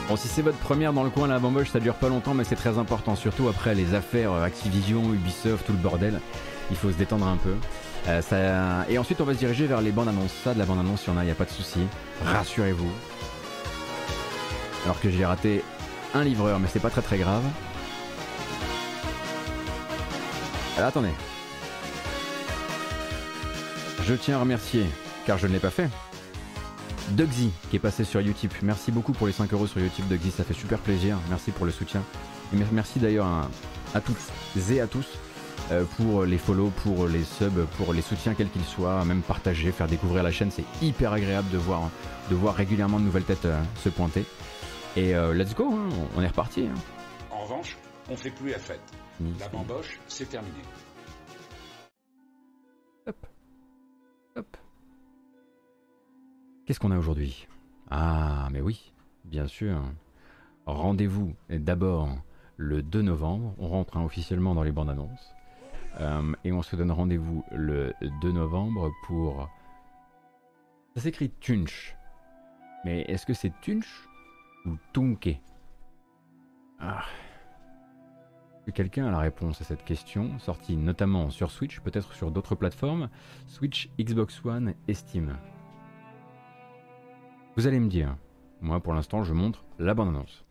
Bon, si c'est votre première dans le coin, la bamboche, ça dure pas longtemps, mais c'est très important, surtout après les affaires Activision, Ubisoft, tout le bordel. Il faut se détendre un peu. Euh, Et ensuite, on va se diriger vers les bandes annonces. Ça, de la bande annonce, il y en a, il n'y a pas de souci. Rassurez-vous. Alors que j'ai raté un livreur, mais c'est pas très très grave. Alors, attendez. Je tiens à remercier, car je ne l'ai pas fait, Dugsy qui est passé sur Utip. Merci beaucoup pour les 5 euros sur Utip, Dugsy, ça fait super plaisir. Merci pour le soutien. Et mer- merci d'ailleurs à, à toutes et à tous pour les follow, pour les subs, pour les soutiens quels qu'ils soient, même partager, faire découvrir la chaîne. C'est hyper agréable de voir, de voir régulièrement de nouvelles têtes euh, se pointer. Et euh, let's go, hein, on est reparti. hein.
En revanche, on fait plus la fête. La bamboche, c'est terminé.
Hop. Qu'est-ce qu'on a aujourd'hui? Ah, mais oui, bien sûr. Rendez-vous d'abord le 2 novembre. On rentre hein, officiellement dans les bandes annonces. Euh, et on se donne rendez-vous le 2 novembre pour. Ça s'écrit Tunch. Mais est-ce que c'est Tunch ou Tunke? Ah. Quelqu'un a la réponse à cette question, sortie notamment sur Switch, peut-être sur d'autres plateformes, Switch, Xbox One et Steam. Vous allez me dire, moi pour l'instant je montre la bande-annonce.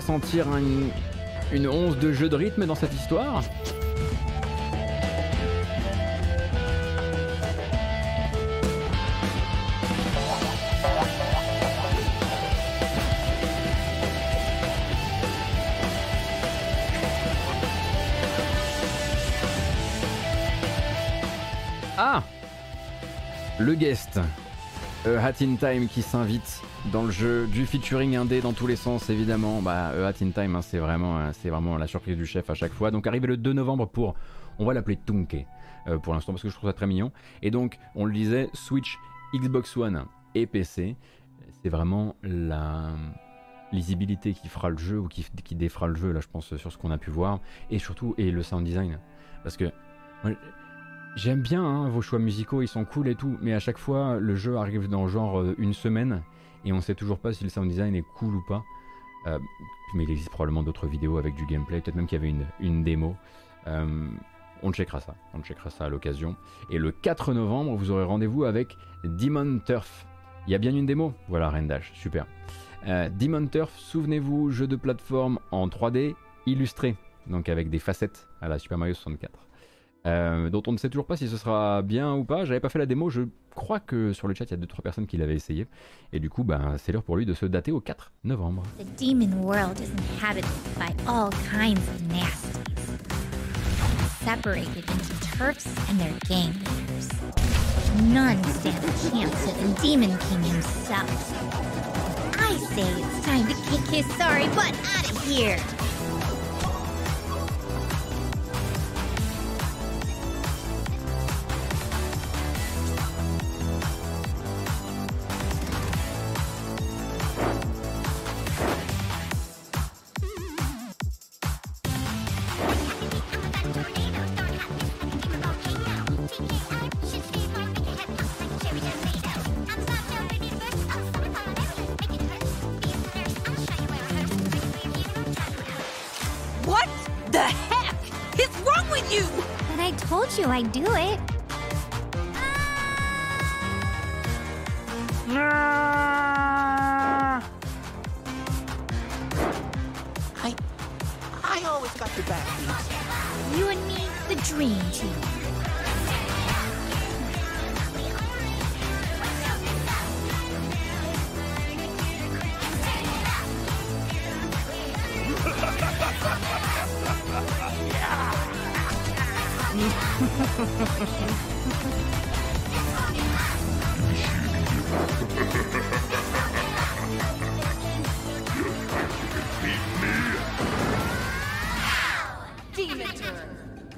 Sentir un- une once de jeu de rythme dans cette histoire. Ah Le guest A Hat in Time qui s'invite dans le jeu, du featuring indé dans tous les sens évidemment. Bah, A Hat in Time, hein, c'est vraiment, euh, c'est vraiment la surprise du chef à chaque fois. Donc arrivé le 2 novembre pour, on va l'appeler Tunke euh, pour l'instant parce que je trouve ça très mignon. Et donc on le disait, Switch, Xbox One et PC, c'est vraiment la lisibilité qui fera le jeu ou qui, qui défera le jeu là je pense sur ce qu'on a pu voir et surtout et le sound design parce que J'aime bien hein, vos choix musicaux, ils sont cool et tout, mais à chaque fois le jeu arrive dans genre euh, une semaine et on sait toujours pas si le sound design est cool ou pas. Euh, mais il existe probablement d'autres vidéos avec du gameplay, peut-être même qu'il y avait une, une démo. Euh, on checkera ça, on checkera ça à l'occasion. Et le 4 novembre, vous aurez rendez-vous avec Demon Turf. Il y a bien une démo? Voilà, Rendash, super. Euh, Demon Turf, souvenez-vous, jeu de plateforme en 3D illustré, donc avec des facettes à la Super Mario 64. Euh, dont on ne sait toujours pas si ce sera bien ou pas. J'avais pas fait la démo, je crois que sur le chat il y a 2-3 personnes qui l'avaient essayé. Et du coup, ben, c'est l'heure pour lui de se dater au 4 novembre.
The demon world is inhabited by all kinds of nasties, separated into turfs and their gang leaders. None stand a chance at the Demon King himself. I say it's time to kick his sorry butt out of here.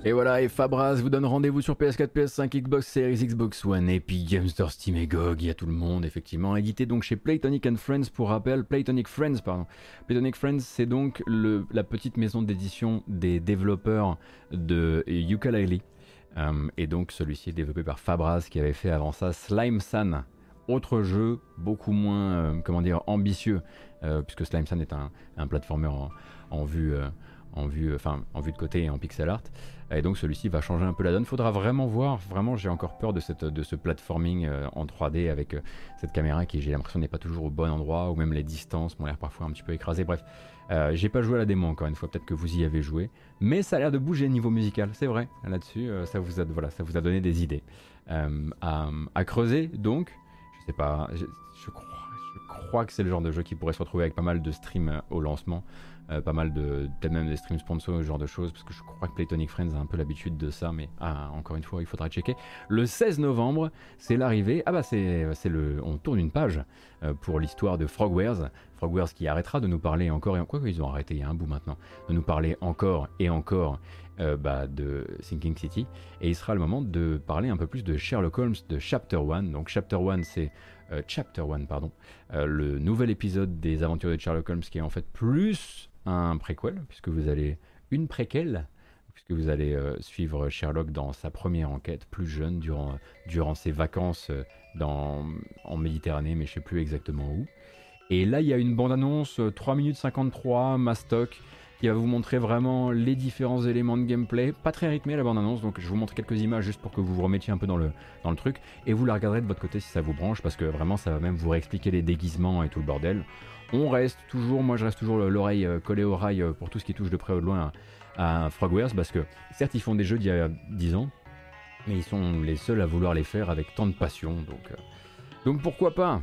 Et voilà, et Fabraz vous donne rendez-vous sur PS4, PS5, Xbox Series, Xbox One, Epic Games Store, Steam et GOG, il y a tout le monde, effectivement. Édité donc chez Playtonic and Friends, pour rappel, Playtonic Friends, pardon. Playtonic Friends, c'est donc la petite maison d'édition des développeurs de Yooka-Laylee. Euh, et donc celui-ci est développé par Fabraz, qui avait fait avant ça Slime San, autre jeu beaucoup moins, euh, comment dire, ambitieux, euh, puisque Slime San est un, un en vue en vue, enfin, en vue de côté et en pixel art. Et donc celui-ci va changer un peu la donne. Faudra vraiment voir. Vraiment, j'ai encore peur de, cette, de ce platforming euh, en 3D avec euh, cette caméra qui, j'ai l'impression, n'est pas toujours au bon endroit ou même les distances m'ont l'air parfois un petit peu écrasées. Bref, euh, j'ai pas joué à la démo encore une fois. Peut-être que vous y avez joué, mais ça a l'air de bouger niveau musical. C'est vrai. Là-dessus, ça vous a, voilà, ça vous a donné des idées à, creuser. Donc, je sais pas. Je, je crois, je crois que c'est le genre de jeu qui pourrait se retrouver avec pas mal de streams au lancement. Euh, pas mal de peut-être même des streams sponsors ce genre de choses parce que je crois que Playtonic Friends a un peu l'habitude de ça mais ah, encore une fois il faudra checker. Le 16 novembre c'est l'arrivée ah bah c'est le on tourne une page euh, pour l'histoire de Frogwares. Frogwares qui arrêtera de nous parler encore et encore ils ont arrêté il y a un bout maintenant de nous parler encore et encore euh, bah, de Thinking City. Et il sera le moment de parler un peu plus de Sherlock Holmes de Chapter 1 donc Chapter 1 c'est Chapter 1 pardon le nouvel épisode des aventures de Sherlock Holmes qui est en fait plus un préquel, puisque vous allez une préquelle, puisque vous allez euh, suivre Sherlock dans sa première enquête, plus jeune, durant, durant ses vacances euh, dans, en Méditerranée, mais je sais plus exactement où. Et là, il y a une bande-annonce 3 euh, minutes 53, Mastoc, qui va vous montrer vraiment les différents éléments de gameplay. Pas très rythmé la bande-annonce, donc je vous montre quelques images juste pour que vous vous remettiez un peu dans le, dans le truc. Et vous la regarderez de votre côté si ça vous branche, parce que vraiment ça va même vous réexpliquer les déguisements et tout le bordel on reste toujours, moi je reste toujours l'oreille euh, collée au rail euh, pour tout ce qui touche de près ou de loin à, Frogwares parce que certes ils font des jeux d'il y a 10 ans, mais ils sont les seuls à vouloir les faire avec tant de passion, donc, euh, donc pourquoi pas?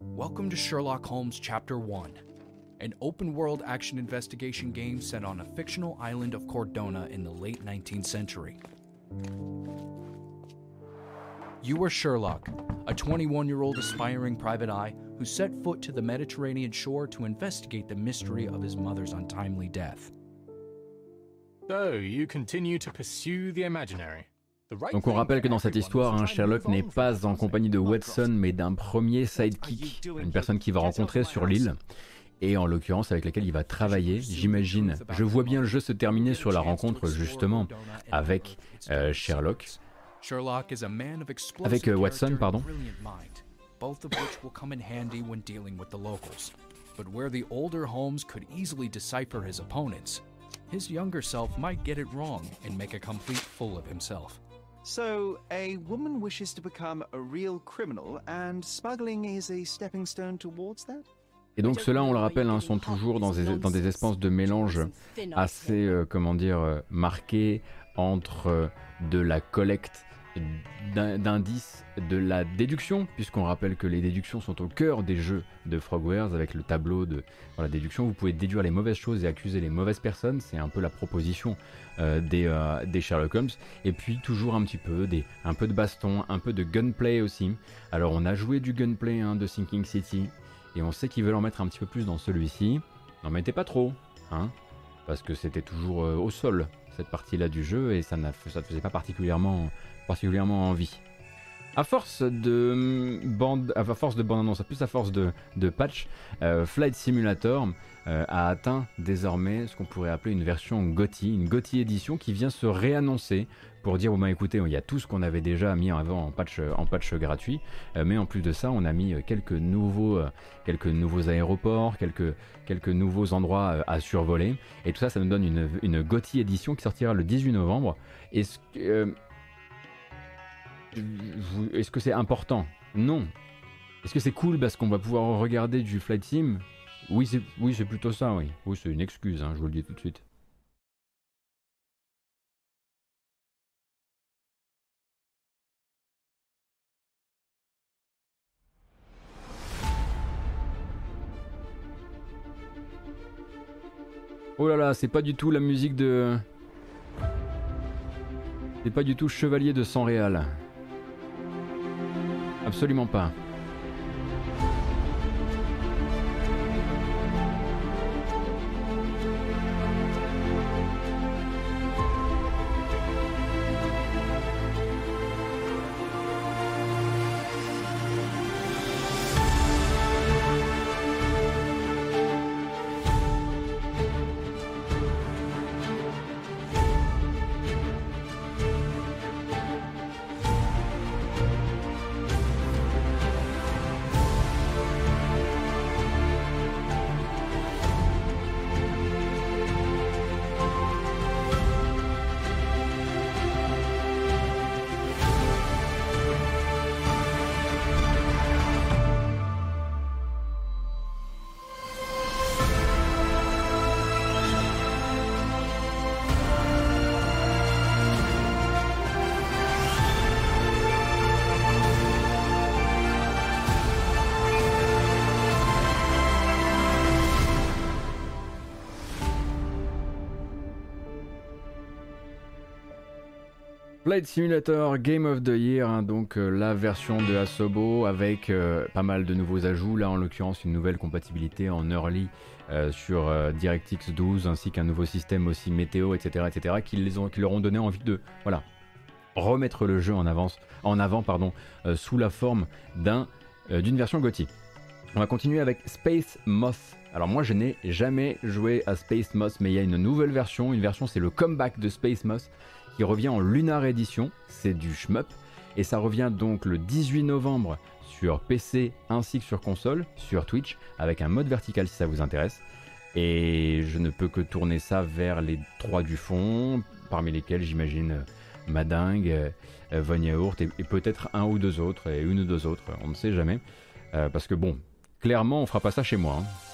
Welcome to Sherlock Holmes Chapter 1, an open world action investigation game set on a fictional island of Cordona in the late 19th century. You are Sherlock, a 21 year old aspiring private eye who set foot to the Mediterranean shore to investigate the mystery of his mother's untimely death.
So, you continue to pursue the imaginary.
Donc on rappelle que dans cette histoire, un Sherlock n'est pas en compagnie de Watson, mais d'un premier sidekick, une personne qu'il va rencontrer sur l'île, et en l'occurrence avec laquelle il va travailler. J'imagine, je vois bien le jeu se terminer sur la rencontre justement avec euh, Sherlock,
Sherlock is a man of
avec euh, Watson, pardon.
Mind, both of which will come in handy when dealing with the locals. But where the older Holmes could easily decipher his opponents, his younger self might get it wrong and make a complete fool of himself.
So, a woman wishes to become a real criminal, and smuggling is a stepping stone towards that?
Et donc ceux-là, on le rappelle, hein, sont toujours dans des, dans des espaces de mélange assez, euh, comment dire, euh, marqués entre euh, de la collecte d'indices de la déduction, puisqu'on rappelle que les déductions sont au cœur des jeux de Frogwares avec le tableau de la déduction. Vous pouvez déduire les mauvaises choses et accuser les mauvaises personnes, c'est un peu la proposition euh, des, euh, des, Sherlock Holmes. Et puis toujours un petit peu, un peu de baston, un peu de gunplay aussi. Alors on a joué du gunplay hein, de Sinking City, et on sait qu'ils veulent en mettre un petit peu plus dans celui-ci. N'en mettez pas trop, hein, parce que c'était toujours euh, au sol cette partie-là du jeu et ça ne faisait pas particulièrement particulièrement envie. À force de bande, à force de bande annonce, plus à force de, patch, euh, Flight Simulator euh, a atteint désormais ce qu'on pourrait appeler une version GOTY, une GOTY édition qui vient se réannoncer pour dire, bon bah écoutez, il y a tout ce qu'on avait déjà mis avant en patch, en patch gratuit, euh, mais en plus de ça, on a mis quelques nouveaux, aéroports, quelques, nouveaux endroits à survoler, et tout ça, ça nous donne une, une édition qui sortira le 18 novembre. Est-ce que c'est important? Non. Est-ce que c'est cool parce qu'on va pouvoir regarder du flight sim? Oui, c'est oui, c'est plutôt ça, oui. Oui, c'est une excuse, hein, je vous le dis tout de suite. Oh là là, c'est pas du tout la musique de... C'est pas du tout Chevalier de San Réal. Absolument pas. Simulator Game of the Year, hein, donc euh, la version de Asobo avec euh, pas mal de nouveaux ajouts. Là, en l'occurrence, une nouvelle compatibilité en early euh, sur DirectX 12 ainsi qu'un nouveau système aussi météo, etc., etc., qui, les ont, qui leur ont donné envie de voilà remettre le jeu en avance, en avant, pardon, sous la forme d'un d'une version GOTY. On va continuer avec Space Moth. Alors moi je n'ai jamais joué à Space Moth, mais il y a une nouvelle version. Une version c'est le comeback de Space Moth qui revient en Lunar Edition, c'est du shmup, et ça revient donc le 18 novembre sur PC ainsi que sur console, sur Twitch, avec un mode vertical si ça vous intéresse. Et je ne peux que tourner ça vers les trois du fond, parmi lesquels j'imagine Madingue, euh, Von Yaourt et, peut-être un ou deux autres, et une ou deux autres, on ne sait jamais. Euh, parce que bon, clairement on fera pas ça chez moi. Hein.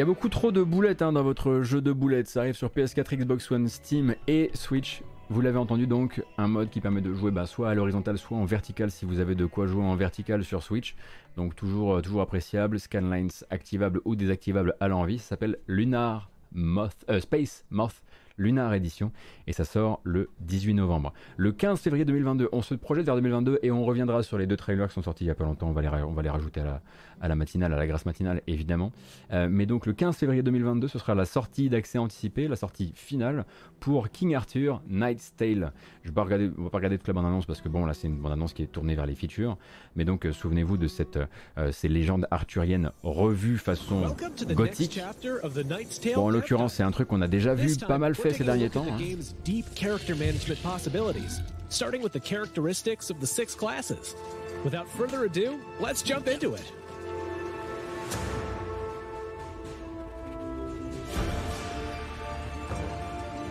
Y a beaucoup trop de boulettes hein, dans votre jeu de boulettes. Ça arrive sur PS4, Xbox One, Steam et Switch. Vous l'avez entendu donc, un mode qui permet de jouer bah, soit à l'horizontale, soit en vertical si vous avez de quoi jouer en vertical sur Switch. Donc toujours, euh, toujours appréciable. Scanlines activables ou désactivables à l'envie. Ça s'appelle Lunar Moth, euh, Space Moth Lunar Edition et ça sort le 18 novembre. Le 15 février 2022, on se projette vers 2022 et on reviendra sur les deux trailers qui sont sortis il y a pas longtemps. On va les, on va les rajouter à la, à la matinale, à la grâce matinale évidemment. Euh, mais donc le 15 février 2022, ce sera la sortie d'accès anticipé, la sortie finale pour King Arthur Night's Tale. Je ne vais pas regarder toute la bande-annonce parce que bon là c'est une bande-annonce qui est tournée vers les features. Mais donc euh, souvenez-vous de cette, euh, ces légendes arthuriennes revues façon gothique. Bon en l'occurrence c'est un truc qu'on a déjà vu pas mal fait ces derniers temps. Hein. starting with the characteristics of the six classes. Without further ado, let's jump into it.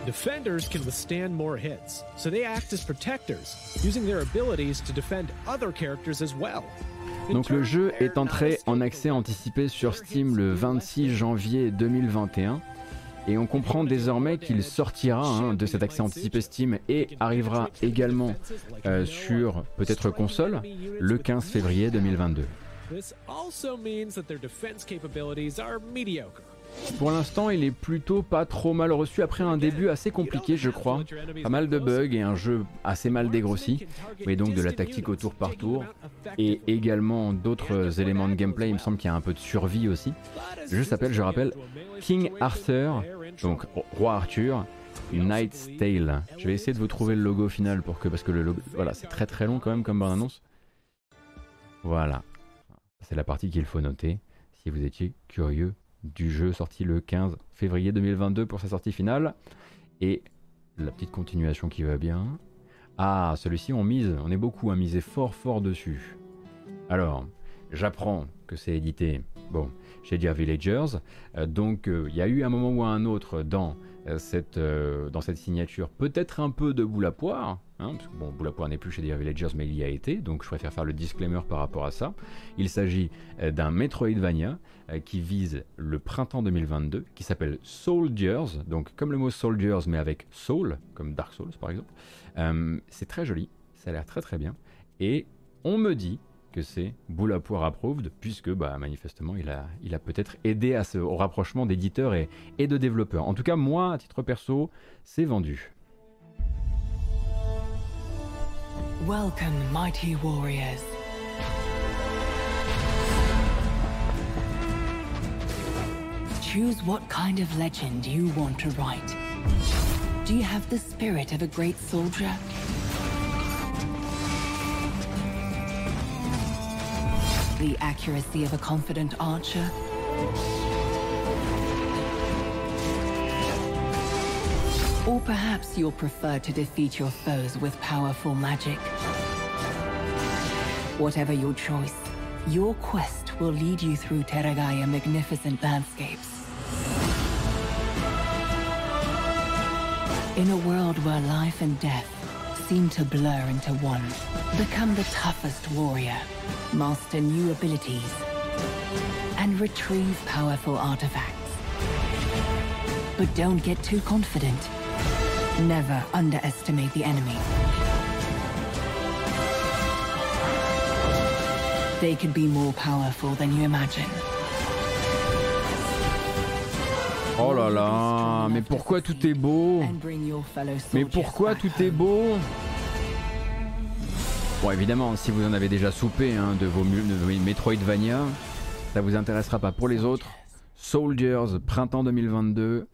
Defenders can withstand more hits, so they act as protectors, using their abilities to defend other characters as well. Donc le jeu est entré en accès anticipé sur Steam le 26 janvier 2021 et on comprend désormais qu'il sortira hein, de cet accès anticipé Steam et arrivera également euh, sur peut-être console le 15 février 2022. Pour l'instant, il est plutôt pas trop mal reçu après un début assez compliqué, je crois. Pas mal de bugs et un jeu assez mal dégrossi, mais donc de la tactique au tour par tour et également d'autres éléments de gameplay. Il me semble qu'il y a un peu de survie aussi. Le s'appelle, je rappelle, King Arthur, donc Roi Arthur. Knight's Tale. Je vais essayer de vous trouver le logo final pour que parce que le logo, voilà, c'est très très long quand même comme bande annonce. Voilà, c'est la partie qu'il faut noter si vous étiez curieux du jeu sorti le 15 février 2022 pour sa sortie finale. Et la petite continuation qui va bien. Ah, celui-ci on mise, on est beaucoup à miser fort fort dessus. Alors, j'apprends que c'est édité, bon, chez Dear Villagers. Euh, donc euh, il y a eu un moment ou un autre dans euh, cette, dans cette signature peut-être un peu de boule à poire, hein, parce que bon, poire n'est plus chez Dear Villagers, mais il y a été, donc je préfère faire le disclaimer par rapport à ça. Il s'agit d'un Metroidvania qui vise le printemps 2022, qui s'appelle Soldiers, donc comme le mot Soldiers, mais avec Soul, comme Dark Souls par exemple. c'est très joli, ça a l'air très très bien, et on me dit que c'est Poire approved, puisque bah, manifestement il a, peut-être aidé au rapprochement d'éditeurs et de développeurs. En tout cas, moi, à titre perso, c'est vendu. Welcome, mighty warriors. Choose what kind of legend you want to write. Do you have the spirit of a great soldier? the accuracy of a confident archer.
Or perhaps you'll prefer to defeat your foes with powerful magic. Whatever your choice, your quest will lead you through Terragaia magnificent landscapes. In a world where life and death seem to blur into one, become the toughest warrior, master new abilities, and retrieve powerful artifacts. But don't get too confident. Never underestimate the enemy. They could be more powerful than you imagine.
Oh là là, mais pourquoi tout est beau? Mais pourquoi tout est beau? Bon évidemment, si vous en avez déjà soupé hein, de vos de vos Metroidvania, ça vous intéressera pas. Pour les autres, Soldiers, printemps 2022,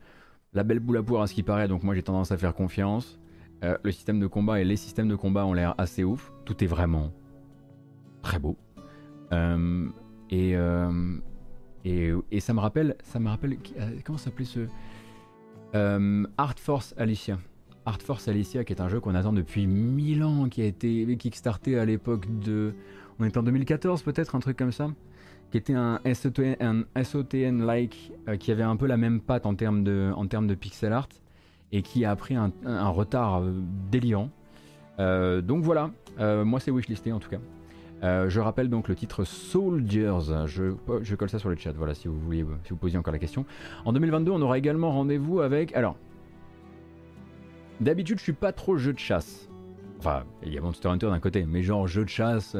la belle boule à poire à ce qui paraît, donc moi j'ai tendance à faire confiance. Euh, le système de combat et les systèmes de combat ont l'air assez ouf. Tout est vraiment très beau. Euh, et, euh, et, et ça me rappelle, ça me rappelle, comment s'appelait ce Art Force Alicia. Art Force Alicia, qui est un jeu qu'on attend depuis 1000 ans, qui a été kickstarté à l'époque de. On est en 2014 peut-être, un truc comme ça. Qui était un SOTN, un SOTN-like, euh, qui avait un peu la même patte en termes de, en termes de pixel art, et qui a pris un, retard euh, délirant. Euh, donc voilà, moi c'est wishlisté en tout cas. Je rappelle donc le titre Soldiers. Je, je colle ça sur le chat. Voilà, si vous voulez, si vous posiez encore la question. En 2022, on aura également rendez-vous avec. Alors, d'habitude, je suis pas trop jeu de chasse. Enfin, il y a Monster Hunter d'un côté, mais genre jeu de chasse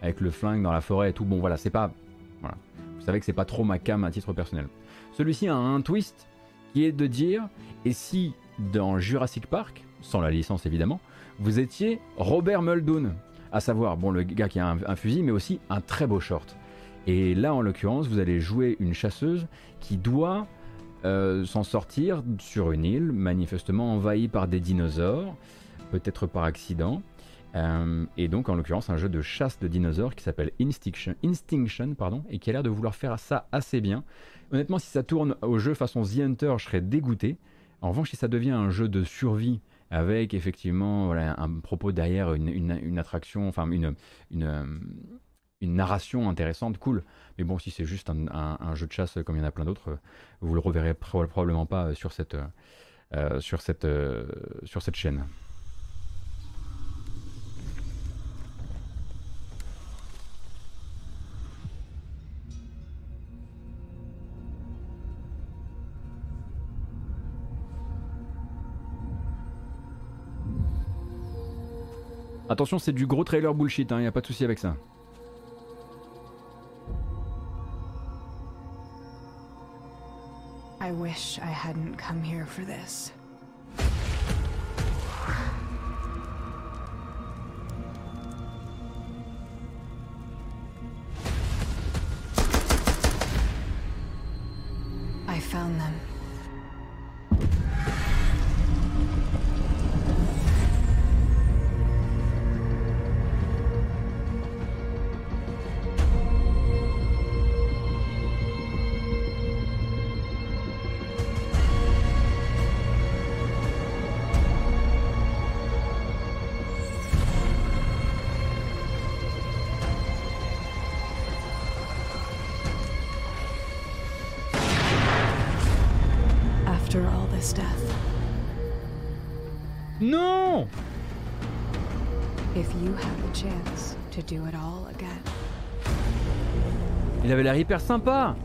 avec le flingue dans la forêt et tout. Bon, voilà, c'est pas. Vous savez que c'est pas trop ma cam à titre personnel. Celui-ci a un twist qui est de dire et si dans Jurassic Park, sans la licence évidemment, vous étiez Robert Muldoon à savoir, bon, le gars qui a un, un fusil, mais aussi un très beau short. Et là, en l'occurrence, vous allez jouer une chasseuse qui doit euh, s'en sortir sur une île, manifestement envahie par des dinosaures, peut-être par accident. Euh, et donc, en l'occurrence, un jeu de chasse de dinosaures qui s'appelle Instinction, Instinction pardon, et qui a l'air de vouloir faire ça assez bien. Honnêtement, si ça tourne au jeu façon The Hunter, je serais dégoûté. En revanche, si ça devient un jeu de survie avec effectivement un propos derrière, une, attraction, enfin une, euh, une narration intéressante, cool. Mais bon, si c'est juste un, jeu de chasse comme il y en a plein d'autres, vous le reverrez pro- probablement pas euh, sur cette, sur cette, sur cette chaîne. Attention, c'est du gros trailer bullshit, il n'y a pas de souci avec ça.
I wish I hadn't come here for this.
Il avait l'air hyper sympa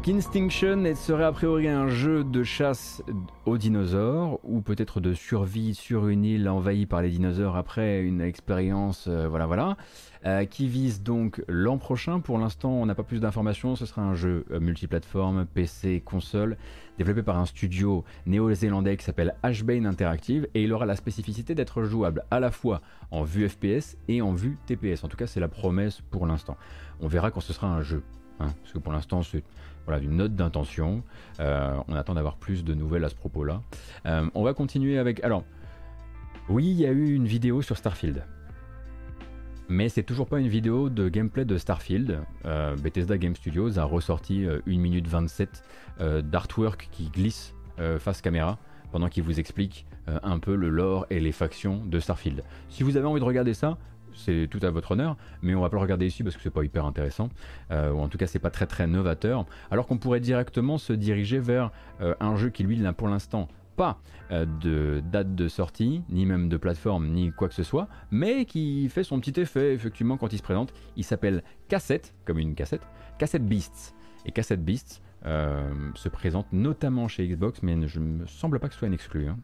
Donc Instinction serait a priori un jeu de chasse aux dinosaures ou peut-être de survie sur une île envahie par les dinosaures après une expérience, euh, voilà voilà, euh, qui vise donc l'an prochain. Pour l'instant, on n'a pas plus d'informations. Ce sera un jeu euh, multiplateforme, PC, console, développé par un studio néo-zélandais qui s'appelle Ashbane Interactive et il aura la spécificité d'être jouable à la fois en vue FPS et en vue TPS. En tout cas, c'est la promesse pour l'instant. On verra quand ce sera un jeu hein, parce que pour l'instant c'est voilà, une note d'intention. Euh, on attend d'avoir plus de nouvelles à ce propos-là. Euh, on va continuer avec. Alors, oui, il y a eu une vidéo sur Starfield. Mais c'est toujours pas une vidéo de gameplay de Starfield. Euh, Bethesda Game Studios a ressorti 1 minute 27 d'artwork qui glisse face caméra pendant qu'il vous explique un peu le lore et les factions de Starfield. Si vous avez envie de regarder ça, c'est tout à votre honneur, mais on va pas le regarder ici parce que c'est pas hyper intéressant, euh, ou en tout cas c'est pas très très novateur, alors qu'on pourrait directement se diriger vers euh, un jeu qui lui n'a pour l'instant pas euh, de date de sortie, ni même de plateforme, ni quoi que ce soit, mais qui fait son petit effet effectivement quand il se présente. Il s'appelle Cassette, comme une cassette, Cassette Beasts. Et Cassette Beasts se présente notamment chez Xbox, mais je me semble pas que ce soit un exclu. Hein.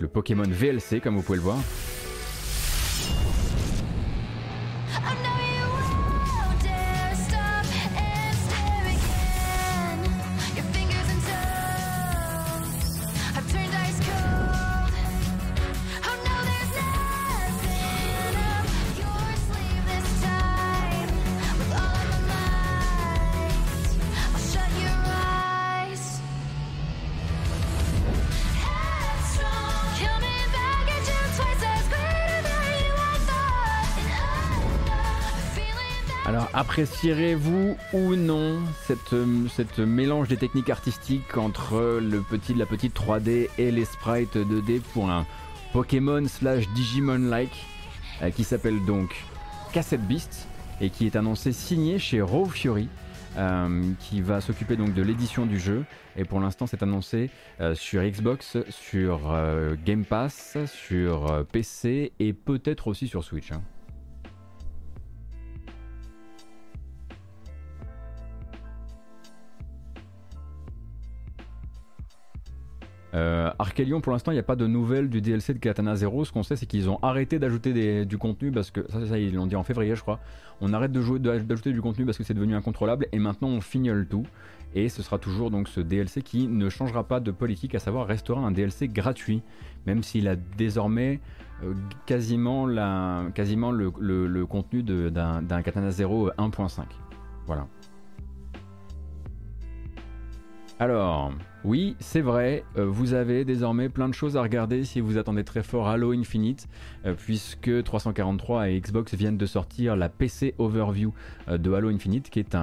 Le Pokémon VLC comme vous pouvez le voir. Apprécierez-vous ou non cette, cette, mélange des techniques artistiques entre le petit, la petite 3D et les sprites 2D pour un Pokémon slash Digimon-like euh, qui s'appelle donc Cassette Beast et qui est annoncé signé chez Raw Fury euh, qui va s'occuper donc de l'édition du jeu et pour l'instant c'est annoncé euh, sur Xbox, sur Game Pass, sur PC et peut-être aussi sur Switch. Hein. Euh, Archelion, pour l'instant, il n'y a pas de nouvelles du DLC de Katana Zero. Ce qu'on sait, c'est qu'ils ont arrêté d'ajouter du contenu parce que ça, ça ils l'ont dit en février, je crois. On arrête d'ajouter du contenu parce que c'est devenu incontrôlable et maintenant on fignole tout. Et ce sera toujours donc ce DLC qui ne changera pas de politique, à savoir restera un DLC gratuit, même s'il a désormais euh, quasiment, le, le contenu d'un Katana Zero 1.5. Voilà. Alors, oui, c'est vrai, euh, vous avez désormais plein de choses à regarder si vous attendez très fort Halo Infinite, euh, puisque 343 et Xbox viennent de sortir la PC Overview euh, de Halo Infinite, qui est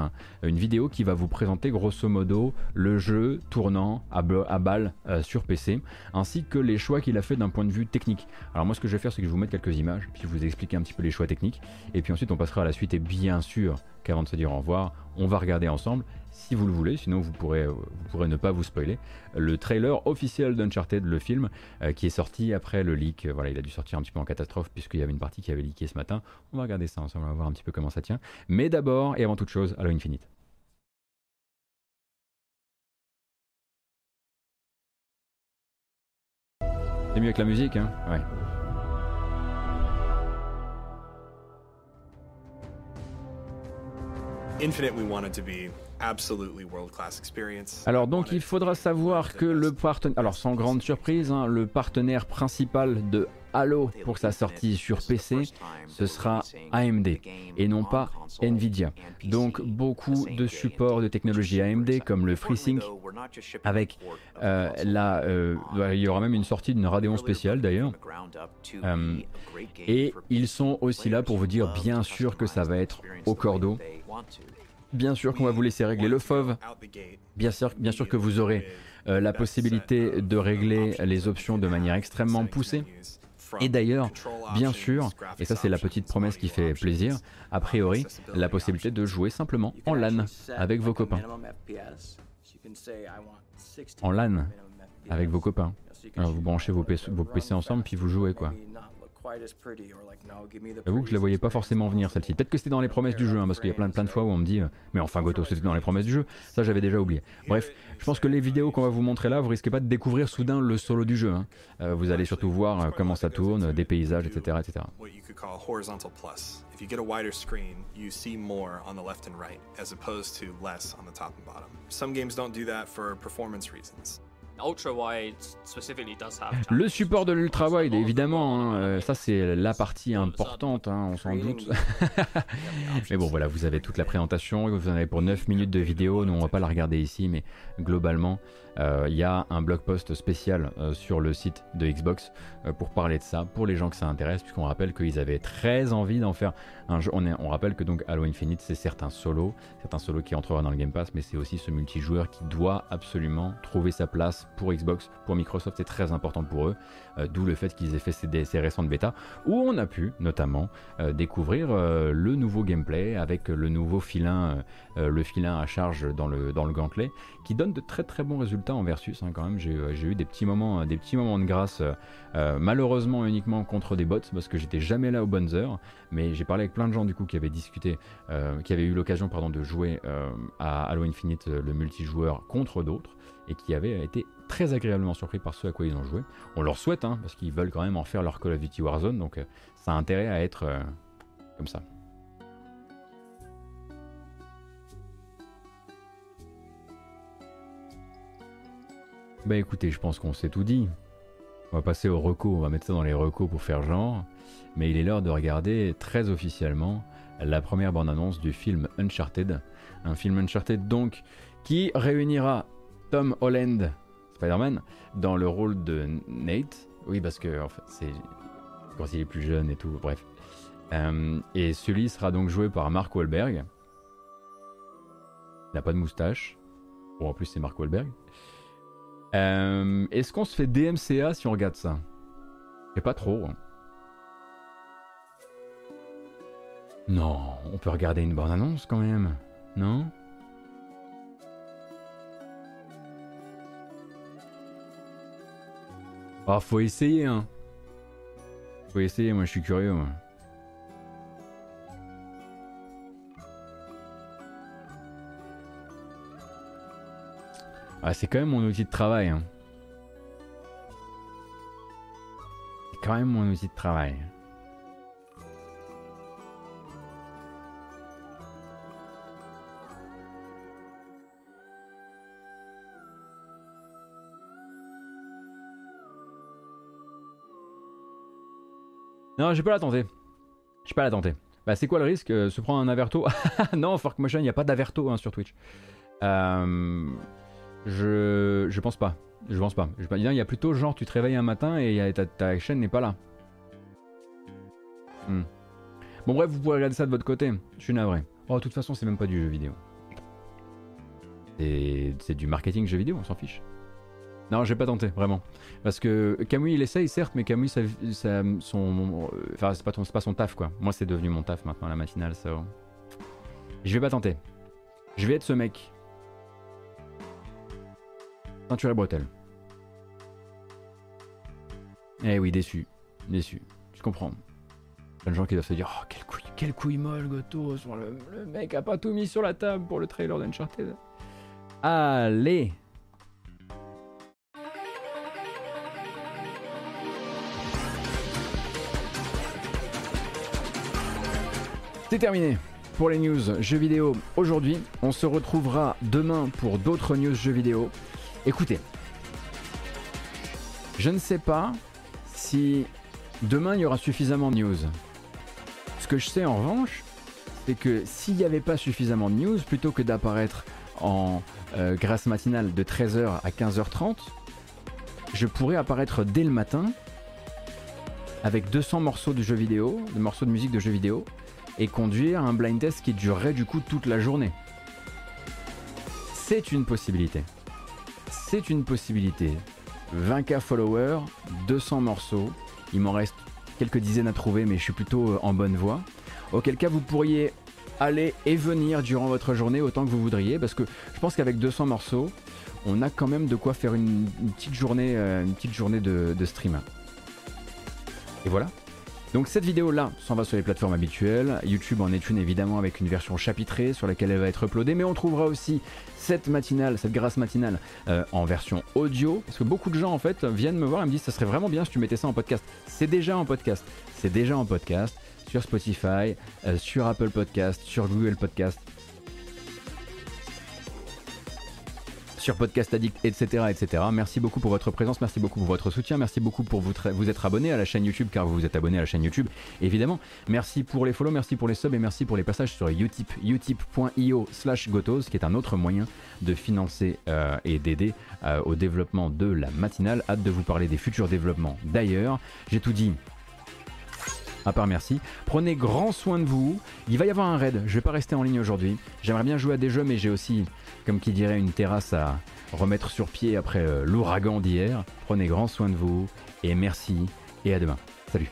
une vidéo qui va vous présenter grosso modo le jeu tournant à, à balle sur PC, ainsi que les choix qu'il a fait d'un point de vue technique. Alors moi ce que je vais faire c'est que je vous mettre quelques images, puis vous expliquer un petit peu les choix techniques, et puis ensuite on passera à la suite, et bien sûr qu'avant de se dire au revoir, on va regarder ensemble, si vous le voulez, sinon vous pourrez, vous pourrez ne pas vous spoiler, le trailer officiel d'Uncharted, le film, euh, qui est sorti après le leak. Voilà, il a dû sortir un petit peu en catastrophe puisqu'il y avait une partie qui avait leaké ce matin. On va regarder ça ensemble, on va voir un petit peu comment ça tient. Mais d'abord et avant toute chose, Halo Infinite. C'est mieux avec la musique, hein? Ouais. Infinite, we wanted to be alors donc il faudra savoir que le partenaire, alors sans grande surprise, hein, le partenaire principal de Halo pour sa sortie sur PC, ce sera AMD et non pas Nvidia. Donc beaucoup de supports de technologie AMD comme le FreeSync avec euh, la, euh, il y aura même une sortie d'une Radeon spéciale d'ailleurs. Euh, et ils sont aussi là pour vous dire bien sûr que ça va être au cordeau Bien sûr qu'on va vous laisser régler le FOV. Bien sûr, bien sûr que vous aurez euh, la possibilité de régler les options de manière extrêmement poussée. Et d'ailleurs, bien sûr, et ça c'est la petite promesse qui fait plaisir, a priori, la possibilité de jouer simplement en LAN avec vos copains. En LAN avec vos copains. Alors vous branchez vos PC, vos PC ensemble puis vous jouez quoi. J'avoue que je la voyais pas forcément venir celle-ci. Peut-être que c'était dans les promesses du jeu, hein, parce qu'il y a plein, plein de fois où on me dit euh, Mais enfin, Goto, c'était dans les promesses du jeu. Ça, j'avais déjà oublié. Bref, je pense que les vidéos qu'on va vous montrer là, vous risquez pas de découvrir soudain le solo du jeu. hein. Euh, vous allez surtout voir euh, comment ça tourne, des paysages, etc. etc.
what you could call horizontal plus. If you get a wider screen, you see more on the left and right, as opposed to less on the top and bottom. Some games don't do that for performance reasons.
Ultra wide specifically does have
Le support de l'ultra wide, évidemment, hein, euh, ça c'est la partie importante, hein, on s'en doute. (laughs) mais bon, voilà, vous avez toute la présentation, vous en avez pour 9 minutes de vidéo, nous on va pas la regarder ici, mais globalement, il y a un blog post spécial euh, sur le site de Xbox euh, pour parler de ça, pour les gens que ça intéresse, puisqu'on rappelle qu'ils avaient très envie d'en faire un jeu. On, on rappelle que donc Halo Infinite, c'est certes un solo, c'est un solo qui entrera dans le Game Pass, mais c'est aussi ce multijoueur qui doit absolument trouver sa place pour Xbox, pour Microsoft, c'est très important pour eux, euh, d'où le fait qu'ils aient fait ces, ces récentes bêtas, où on a pu notamment euh, découvrir euh, le nouveau gameplay avec le nouveau filin, le filin à charge dans le, gantelet, qui donne de très très bons résultats en versus hein, quand même. J'ai eu des petits moments, de grâce, malheureusement uniquement contre des bots parce que j'étais jamais là aux bonnes heures. Mais j'ai parlé avec plein de gens du coup qui avaient discuté, qui avaient eu l'occasion de jouer à Halo Infinite le multijoueur contre d'autres et qui avaient été très agréablement surpris par ce à quoi ils ont joué. On leur souhaite hein, parce qu'ils veulent quand même en faire leur Call of Duty Warzone, donc euh, ça a intérêt à être euh, comme ça. Bah écoutez, je pense qu'on s'est tout dit. On va passer aux recos, on va mettre ça dans les recos pour faire genre. Mais il est l'heure de regarder très officiellement la première bande-annonce du film Uncharted. Un film Uncharted donc qui réunira Tom Holland, Spider-Man, dans le rôle de Nate. Oui, parce que en c'est quand il est plus jeune et tout, bref. Euh, et celui sera donc joué par Mark Wahlberg. Il n'a pas de moustache. Bon, en plus, c'est Mark Wahlberg. Euh, Est-ce qu'on se fait DMCA si on regarde ça? Sais pas trop. hein. Non, on peut regarder une bonne annonce quand même, non? Ah, faut essayer, hein. Faut essayer, moi je suis curieux. Ah, c'est quand même mon outil de travail, hein. C'est quand même mon outil de travail. Non, j'ai pas la tenter. J'ai pas la tenter. Bah, c'est quoi le risque euh, Se prendre un averto? (laughs) Non, Fork Motion, il n'y a pas d'averto hein, sur Twitch. Euh, je, je pense pas. Je pense pas. Il y a plutôt genre, tu te réveilles un matin et ta, ta chaîne n'est pas là. Hmm. Bon, bref, vous pouvez regarder ça de votre côté. Je suis navré. Oh, de toute façon, c'est même pas du jeu vidéo. C'est du marketing jeu vidéo, on s'en fiche. Non, j'ai pas tenté, vraiment. Parce que Camus, il essaye, certes, mais Camus, son, enfin, c'est pas, ton- pas son taf, quoi. Moi, c'est devenu mon taf maintenant, la matinale, ça. Je vais pas tenter. Je vais être ce mec. Ceinture et bretelle. Eh oui, déçu. Déçu. Je comprends. Plein de gens qui doivent se dire Oh, quelle couille, quelle couille molle, Goto. Le, le mec a pas tout mis sur la table pour le trailer d'Uncharted. Allez C'est terminé pour les news jeux vidéo aujourd'hui. On se retrouvera demain pour d'autres news jeux vidéo. Écoutez, je ne sais pas si demain il y aura suffisamment de news. Ce que je sais en revanche, c'est que s'il n'y avait pas suffisamment de news, plutôt que d'apparaître en euh, grâce matinale de 13h à 15h30, je pourrais apparaître dès le matin avec 200 morceaux de jeux vidéo, de morceaux de musique de jeux vidéo, et conduire un blind test qui durerait du coup toute la journée. C'est une possibilité. C'est une possibilité. 20k followers, 200 morceaux, il m'en reste quelques dizaines à trouver, mais je suis plutôt euh, en bonne voie. Auquel cas vous pourriez aller et venir durant votre journée autant que vous voudriez, parce que je pense qu'avec 200 morceaux, on a quand même de quoi faire une, petite journée, euh, une petite journée de stream. Et voilà. Donc cette vidéo-là s'en va sur les plateformes habituelles. YouTube en est une évidemment avec une version chapitrée sur laquelle elle va être uploadée, mais on trouvera aussi cette matinale, cette grâce matinale euh, en version audio, parce que beaucoup de gens en fait viennent me voir et me disent ça serait vraiment bien si tu mettais ça en podcast. C'est déjà en podcast, c'est déjà en podcast sur Spotify, euh, sur Apple Podcast, sur Google Podcast, sur Podcast Addict, etc., etc. Merci beaucoup pour votre présence, merci beaucoup pour votre soutien, merci beaucoup pour vous, être abonné à la chaîne YouTube car vous vous êtes abonné à la chaîne YouTube, évidemment. Merci pour les follow, merci pour les subs et merci pour les passages sur Utip, utip.io slash gotos, qui est un autre moyen de financer euh, et d'aider euh, au développement de la matinale. Hâte de vous parler des futurs développements d'ailleurs. J'ai tout dit, à part merci. Prenez grand soin de vous. Il va y avoir un raid. Je vais pas rester en ligne aujourd'hui. J'aimerais bien jouer à des jeux, mais j'ai aussi, qui dirait, une terrasse à remettre sur pied après euh, l'ouragan d'hier. Prenez grand soin de vous et merci et à demain. Salut.